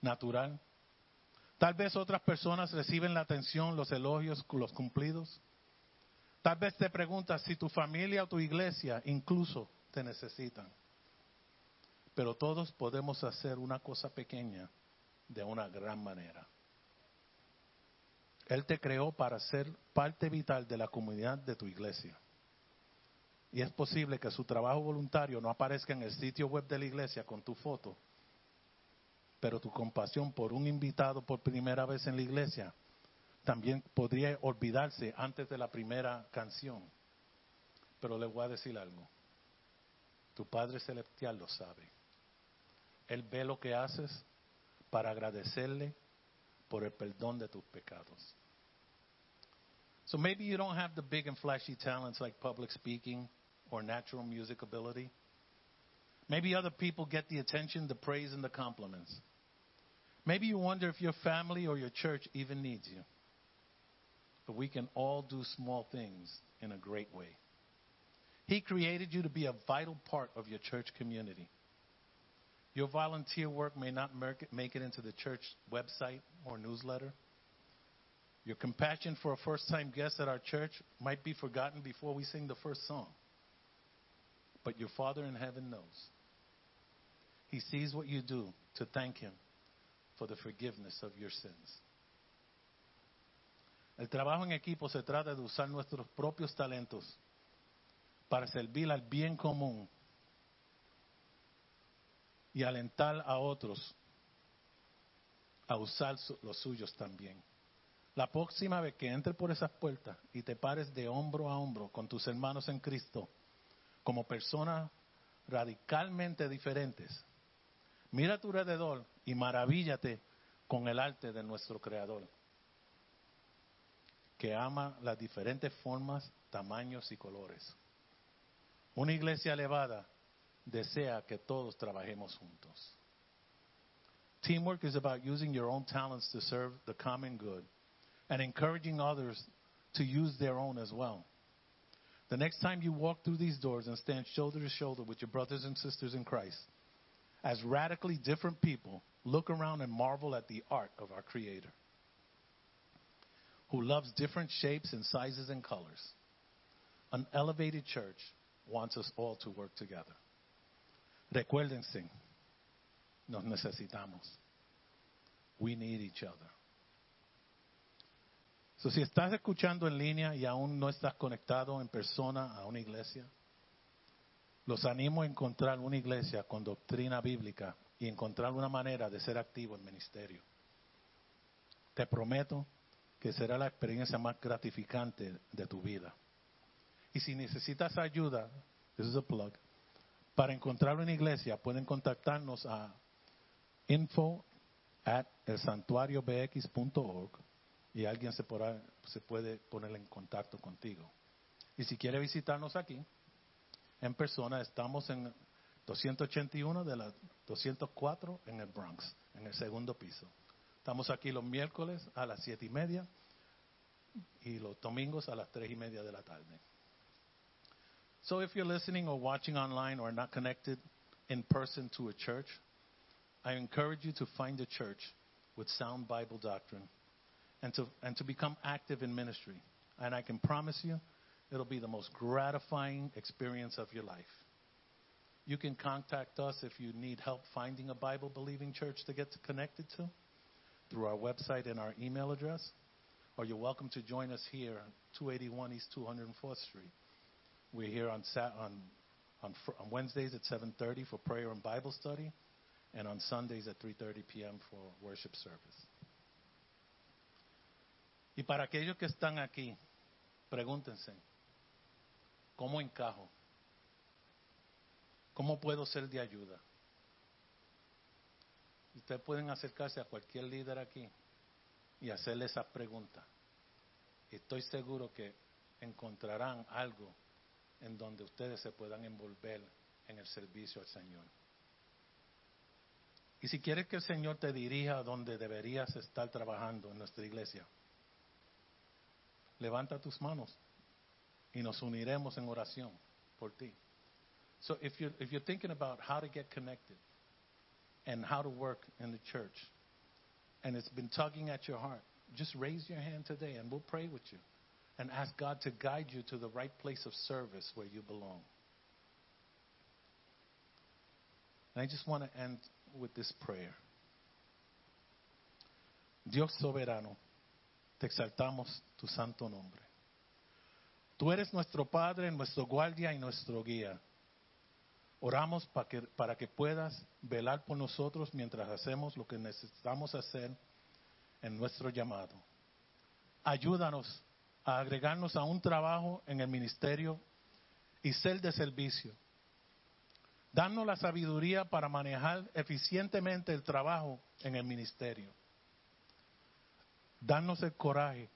natural. Tal vez otras personas reciben la atención, los elogios, los cumplidos. Tal vez te preguntas si tu familia o tu iglesia incluso te necesitan. Pero todos podemos hacer una cosa pequeña de una gran manera. Él te creó para ser parte vital de la comunidad de tu iglesia. Y es posible que su trabajo voluntario no aparezca en el sitio web de la iglesia con tu foto, pero tu compasión por un invitado por primera vez en la iglesia también podría olvidarse antes de la primera canción. Pero le voy a decir algo. Tu Padre Celestial lo sabe. Él ve lo que haces para agradecerle por el perdón de tus pecados. So maybe you don't have the big and flashy talents like public speaking or natural music ability. Maybe other people get the attention, the praise, and the compliments. Maybe you wonder if your family or your church even needs you. But we can all do small things in a great way. He created you to be a vital part of your church community. Your volunteer work may not make it into the church website or newsletter. Your compassion for a first time guest at our church might be forgotten before we sing the first song. But your Father in heaven knows. He sees what you do to thank Him for the forgiveness of your sins. El trabajo en equipo se trata de usar nuestros propios talentos para servir al bien común y alentar a otros a usar los suyos también. La próxima vez que entres por esas puertas y te pares de hombro a hombro con tus hermanos en Cristo, como personas radicalmente diferentes, mira a tu alrededor y maravíllate con el arte de nuestro Creador, que ama las diferentes formas, tamaños y colores. Una iglesia elevada desea que todos trabajemos juntos. Teamwork is about using your own talents to serve the common good and encouraging others to use their own as well. The next time you walk through these doors and stand shoulder to shoulder with your brothers and sisters in Christ, as radically different people, look around and marvel at the art of our Creator, who loves different shapes and sizes and colors. An elevated church wants us all to work together. Recuérdense, nos necesitamos. We need each other. So, si estás escuchando en línea y aún no estás conectado en persona a una iglesia, los animo a encontrar una iglesia con doctrina bíblica y encontrar una manera de ser activo en ministerio. Te prometo que será la experiencia más gratificante de tu vida. Y si necesitas ayuda, this is a plug, para encontrar una iglesia pueden contactarnos a info at elsantuariobx.org y alguien se, se puede poner en contacto contigo. Y si quiere visitarnos aquí, en persona, estamos en 281 de la 204 en el Bronx, en el segundo piso. Estamos aquí los miércoles a las siete y media y los domingos a las tres y media de la tarde. So if you're listening or watching online or not connected in person to a church, I encourage you to find a church with sound Bible doctrine and to, and to become active in ministry. And I can promise you, it'll be the most gratifying experience of your life. You can contact us if you need help finding a Bible believing church to get connected to through our website and our email address. Or you're welcome to join us here, 281 East 204th Street. We're here on, on, on, on Wednesdays at 7.30 for prayer and Bible study, and on Sundays at 3.30 p.m. for worship service. Y para aquellos que están aquí, pregúntense, ¿cómo encajo? ¿Cómo puedo ser de ayuda? Ustedes pueden acercarse a cualquier líder aquí y hacerle esa pregunta. Estoy seguro que encontrarán algo en donde ustedes se puedan envolver en el servicio al Señor. Y si quieres que el Señor te dirija a donde deberías estar trabajando en nuestra iglesia, levanta tus manos y nos uniremos en oración por ti. So if you're, if you're thinking about how to get connected and how to work in the church, and it's been tugging at your heart, just raise your hand today and we'll pray with you and ask God to guide you to the right place of service where you belong. And I just want to end with this prayer. Dios soberano, te exaltamos tu santo nombre. Tú eres nuestro Padre, nuestro guardia y nuestro guía. Oramos para que, para que puedas velar por nosotros mientras hacemos lo que necesitamos hacer en nuestro llamado. Ayúdanos a agregarnos a un trabajo en el ministerio y ser de servicio. Danos la sabiduría para manejar eficientemente el trabajo en el ministerio. Danos el coraje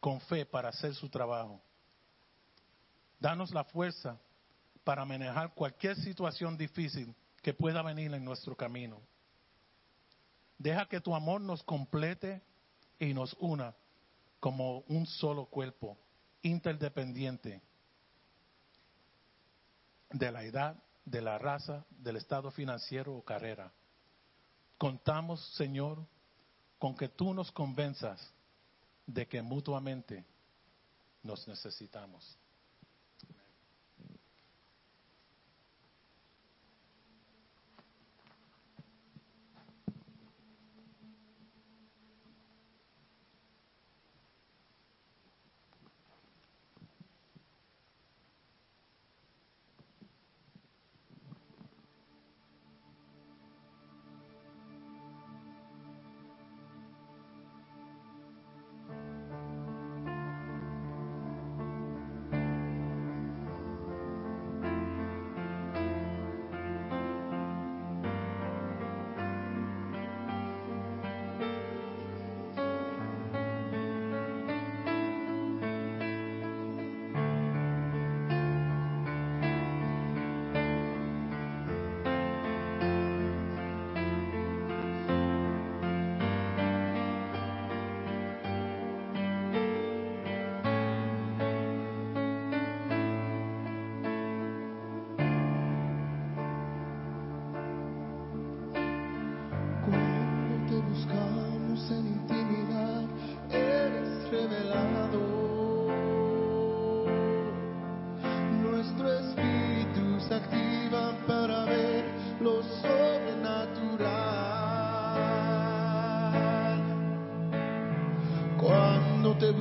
con fe para hacer su trabajo. Danos la fuerza para manejar cualquier situación difícil que pueda venir en nuestro camino. Deja que tu amor nos complete y nos una como un solo cuerpo, interdependiente de la edad, de la raza, del estado financiero o carrera. Contamos, Señor, con que tú nos convenzas de que mutuamente nos necesitamos.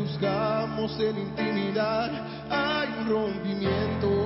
Buscamos en intimidad, hay un rompimiento.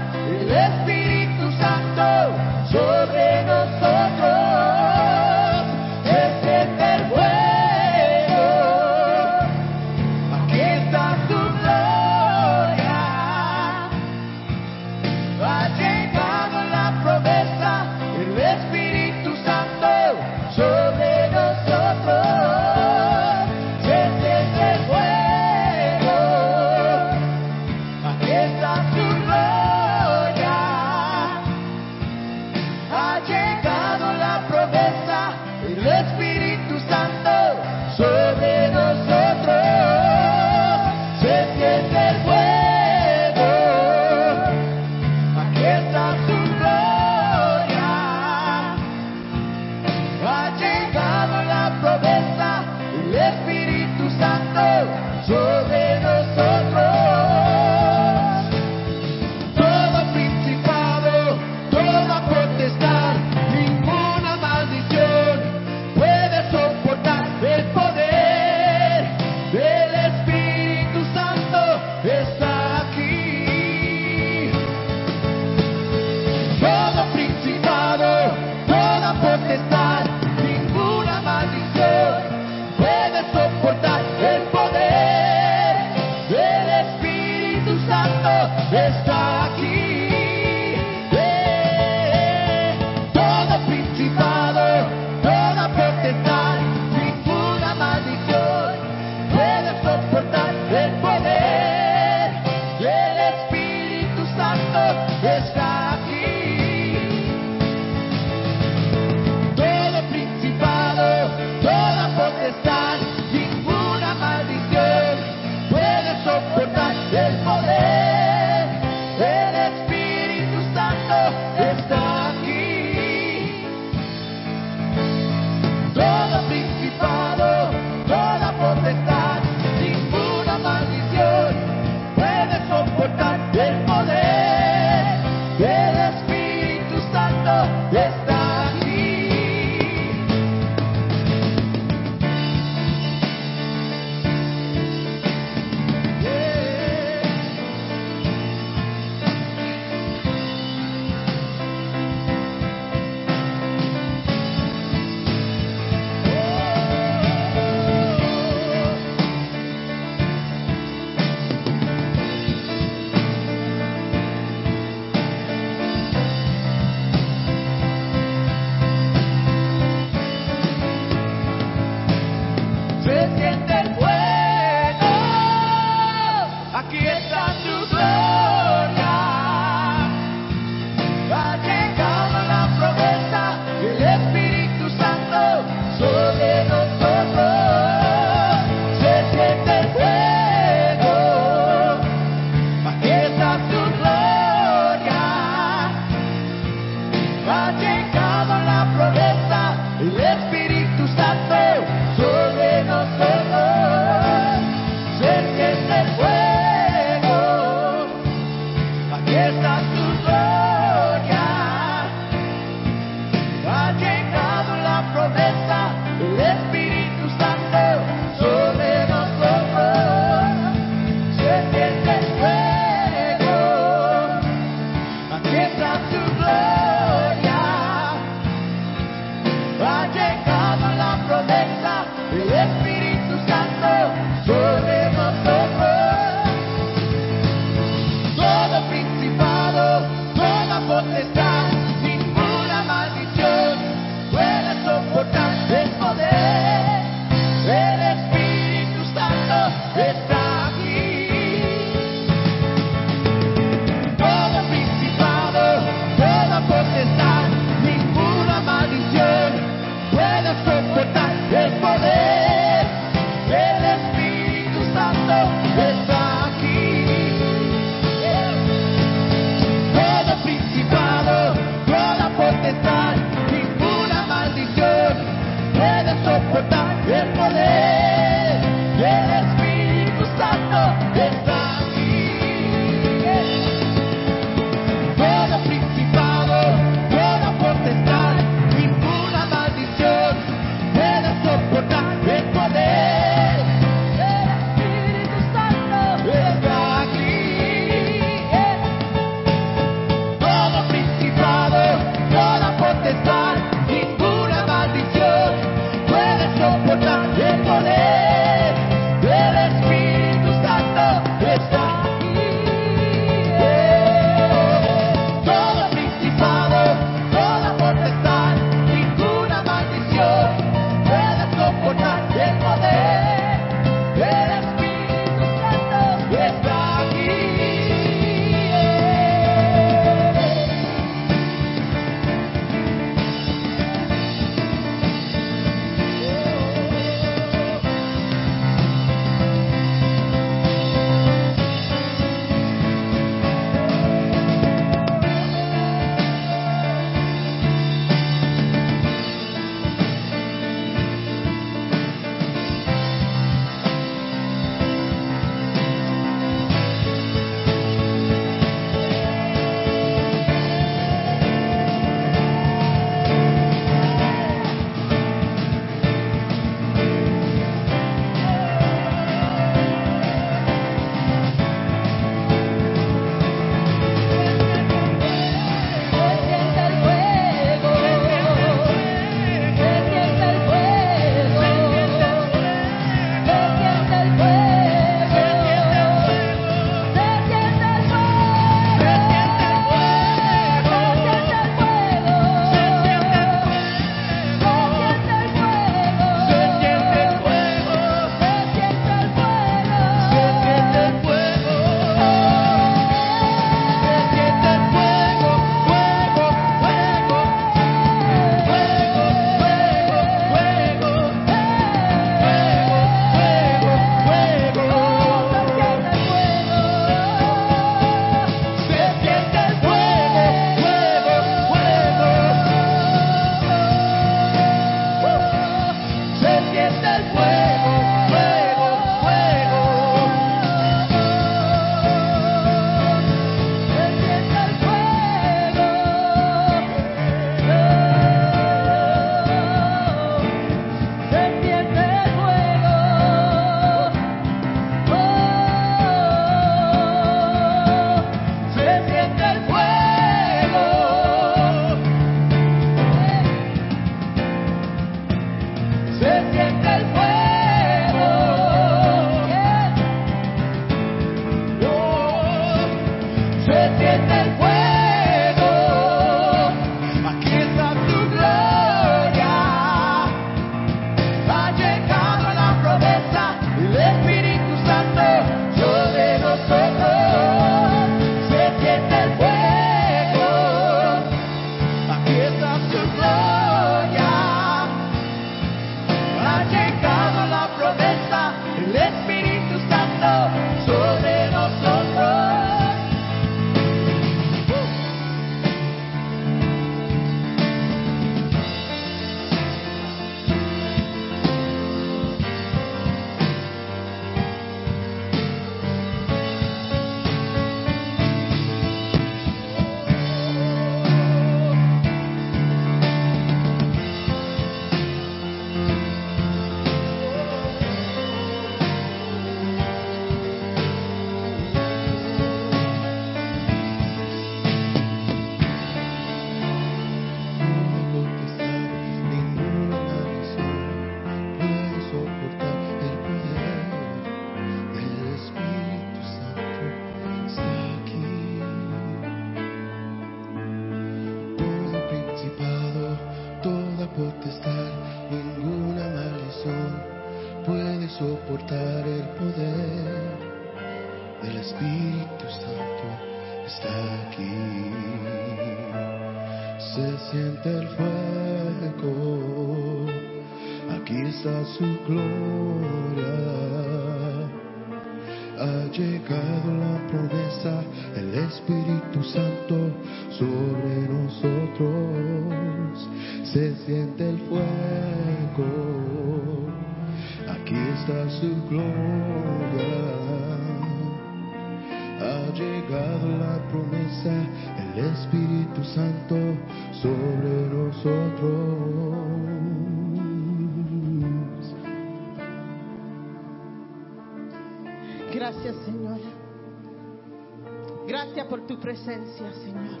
Presencia, Señor.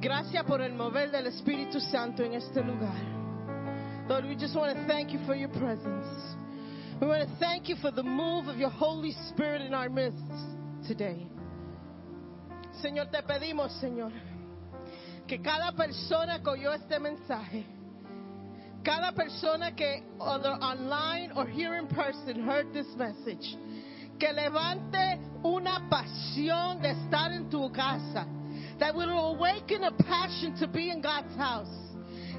Gracias por el mover del Espíritu Santo en este lugar. Lord, we just want to thank you for your presence. We want to thank you for the move of your Holy Spirit in our midst today. Señor, te pedimos, Señor, que cada persona que oyó este mensaje, cada persona que either online or here in person heard this message, que levante una pasión de estar en tu casa. That will awaken a passion to be in God's house.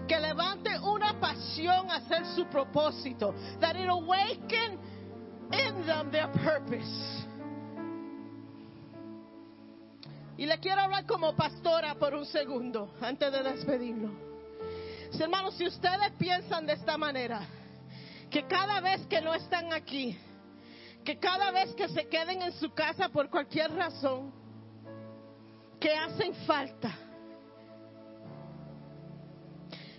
Que levante una pasión a hacer su propósito. That it awaken in them their purpose. Y le quiero hablar como pastora por un segundo antes de despedirlo. Hermanos, si ustedes piensan de esta manera, que cada vez que no están aquí, que cada vez que se queden en su casa por cualquier razón, que hacen falta,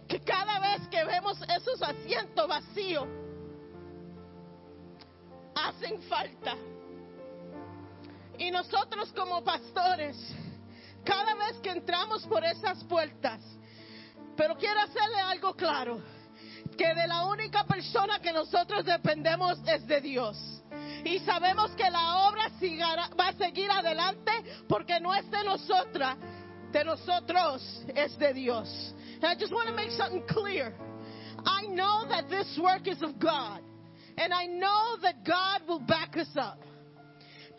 que cada vez que vemos esos asientos vacíos, hacen falta. Y nosotros como pastores, cada vez que entramos por esas puertas, pero quiero hacerle algo claro, que de la única persona que nosotros dependemos es de Dios. Y sabemos que la obra sigará- va a seguir adelante porque no es de nosotras, de nosotros es de Dios. And I just want to make something clear. I know that this work is of God. And I know that God will back us up.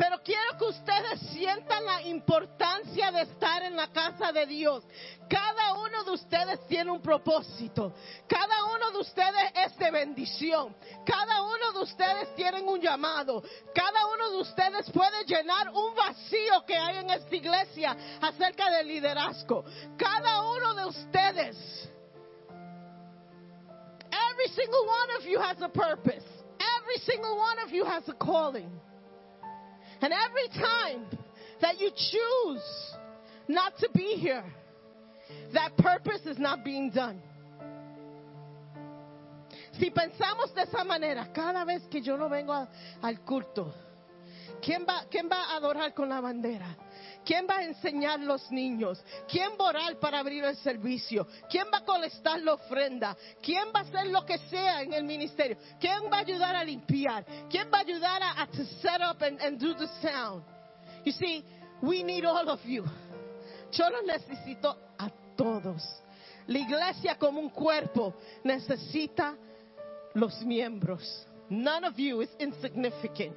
Pero quiero que ustedes sientan la importancia de estar en la casa de Dios. Cada uno de ustedes tiene un propósito. Cada uno de ustedes es de bendición. Cada uno de ustedes tiene un llamado. Cada uno de ustedes puede llenar un vacío que hay en esta iglesia acerca del liderazgo. Cada uno de ustedes. Every single one of you has a purpose. Every single one of you has a calling. And every time that you choose not to be here, that purpose is not being done. Si pensamos de esa manera, cada vez que yo no vengo al culto, ¿quién va, ¿quién va a adorar con la bandera? ¿Quién va a enseñar los niños? ¿Quién va a orar para abrir el servicio? ¿Quién va a colectar la ofrenda? ¿Quién va a hacer lo que sea en el ministerio? ¿Quién va a ayudar a limpiar? ¿Quién va a ayudar a, a to set up and, and do the sound? You see, we need all of you. Yo los necesito a todos. La iglesia como un cuerpo necesita los miembros. None of you is insignificant.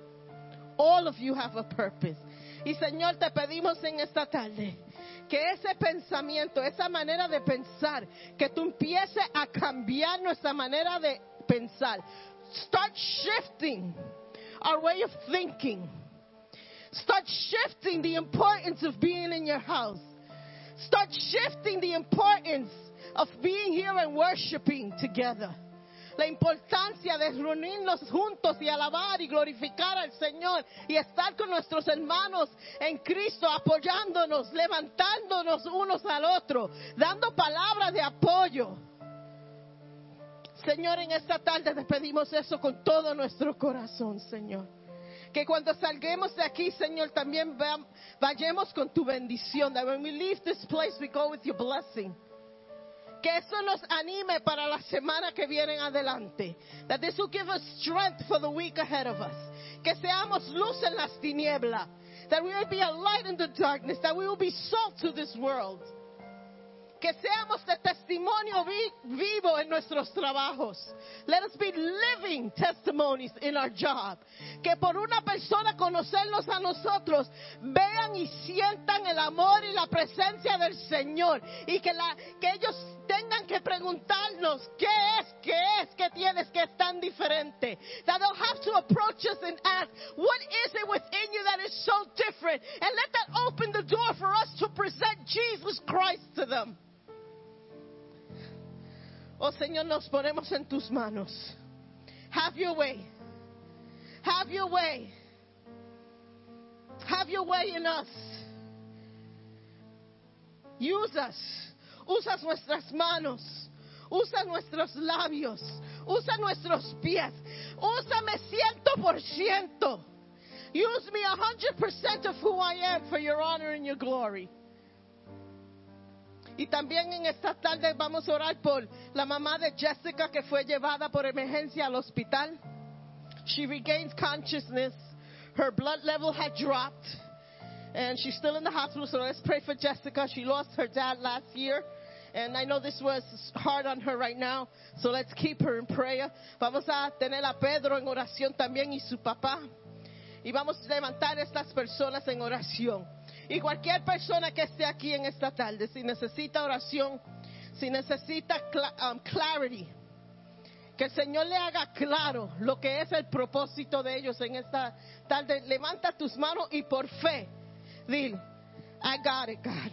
All of you have a purpose. Y Señor, te pedimos en esta tarde que ese pensamiento, esa manera de pensar, que tú empieces a cambiar nuestra manera de pensar. Start shifting our way of thinking. Start shifting the importance of being in your house. Start shifting the importance of being here and worshiping together. La importancia de reunirnos juntos y alabar y glorificar al Señor y estar con nuestros hermanos en Cristo, apoyándonos, levantándonos unos al otro, dando palabras de apoyo. Señor, en esta tarde te pedimos eso con todo nuestro corazón, Señor. Que cuando salguemos de aquí, Señor, también vayamos con tu bendición. That when we leave this place, we go with your blessing. Que eso nos anime para la semana que viene en adelante. That this will give us strength for the week ahead of us. Que seamos luz en las tinieblas. That we will be a light in the darkness. That we will be salt to this world. Que seamos de testimonio vi- vivo en nuestros trabajos. Let us be living testimonies in our job. Que por una persona conocernos a nosotros, vean y sientan el amor y la presencia del Señor. Y que, la, que ellos tengan que preguntarnos, ¿qué es? ¿Qué es? ¿Qué tienes que es tan diferente? That they'll have to approach us and ask, what is it within you that is so different? And let that open the door for us to present Jesus Christ to them. Oh Señor, nos ponemos en tus manos. Have your way. Have your way. Have your way in us. Use us. Usa nuestras manos. Usa nuestros labios. Usa nuestros pies. Úsame ciento por ciento. Use me a hundred percent of who I am for your honor and your glory. Y también en esta tarde vamos a orar por la mamá de Jessica que fue llevada por emergencia al hospital. She regains consciousness. Her blood level had dropped. And she's still in the hospital, so let's pray for Jessica. She lost her dad last year. And I know this was hard on her right now, so let's keep her in prayer. Vamos a tener a Pedro en oración también y su papá. Y vamos a levantar a estas personas en oración. Y cualquier persona que esté aquí en esta tarde, si necesita oración, si necesita um, clarity, que el Señor le haga claro lo que es el propósito de ellos en esta tarde, levanta tus manos y por fe, dile, I got it, God.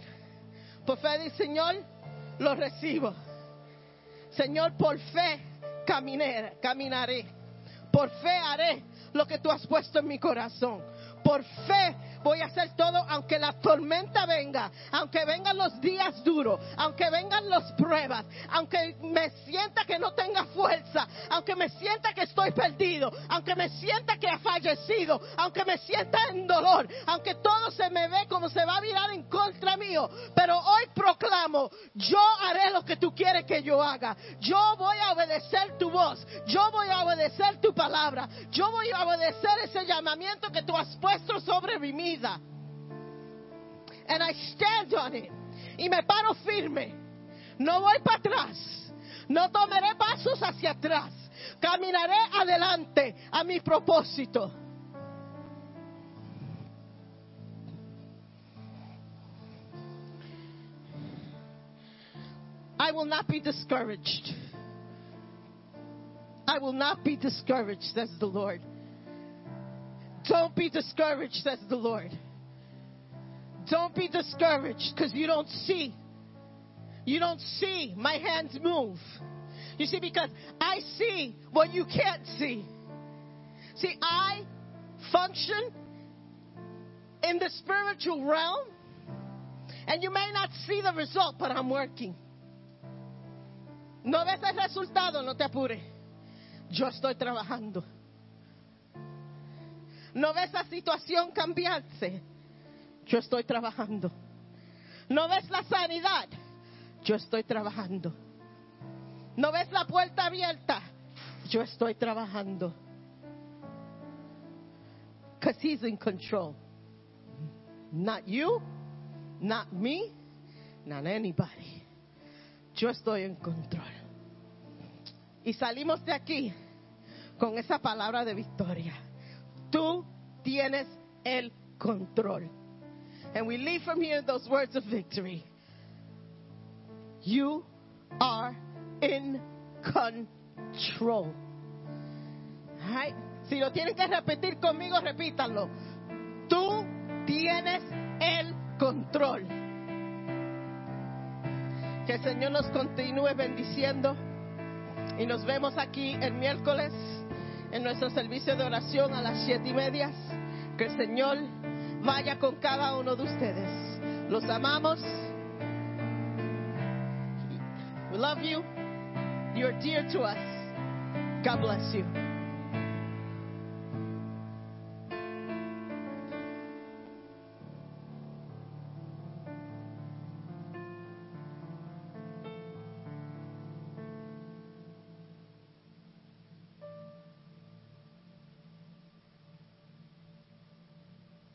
Por fe, di, Señor, lo recibo. Señor, por fe caminaré, caminaré. Por fe haré lo que tú has puesto en mi corazón. Por fe voy a hacer todo aunque la tormenta venga, aunque vengan los días duros, aunque vengan las pruebas, aunque me sienta que no tenga fuerza, aunque me sienta que estoy perdido, aunque me sienta que he fallecido, aunque me sienta en dolor, aunque todo se me ve como se va a virar en contra mío. Pero hoy proclamo, yo haré lo que tú quieres que yo haga. Yo voy a obedecer tu voz, yo voy a obedecer tu palabra, yo voy a obedecer ese llamamiento que tú has puesto sobre mi vida. And I stand on it. Y me paro firme. No voy para atrás. No tomaré pasos hacia atrás. Caminaré adelante a mi propósito. I will not be discouraged. I will not be discouraged, says the Lord. Don't be discouraged, says the Lord. Don't be discouraged because you don't see. You don't see my hands move. You see, because I see what you can't see. See, I function in the spiritual realm, and you may not see the result, but I'm working. No ves el resultado, no te apures. Yo estoy trabajando. No ves la situación cambiarse. Yo estoy trabajando. No ves la sanidad. Yo estoy trabajando. No ves la puerta abierta. Yo estoy trabajando. Because he's in control. Not you, not me, not anybody. Yo estoy en control. Y salimos de aquí con esa palabra de victoria. Tú tienes el control. And we leave from here those words of victory. You are in control. Right? Si lo tienen que repetir conmigo, repítanlo. Tú tienes el control. Que el Señor nos continúe bendiciendo. Y nos vemos aquí el miércoles en nuestro servicio de oración a las siete y media. Que el Señor vaya con cada uno de ustedes. Los amamos. We love you. You're dear to us. God bless you.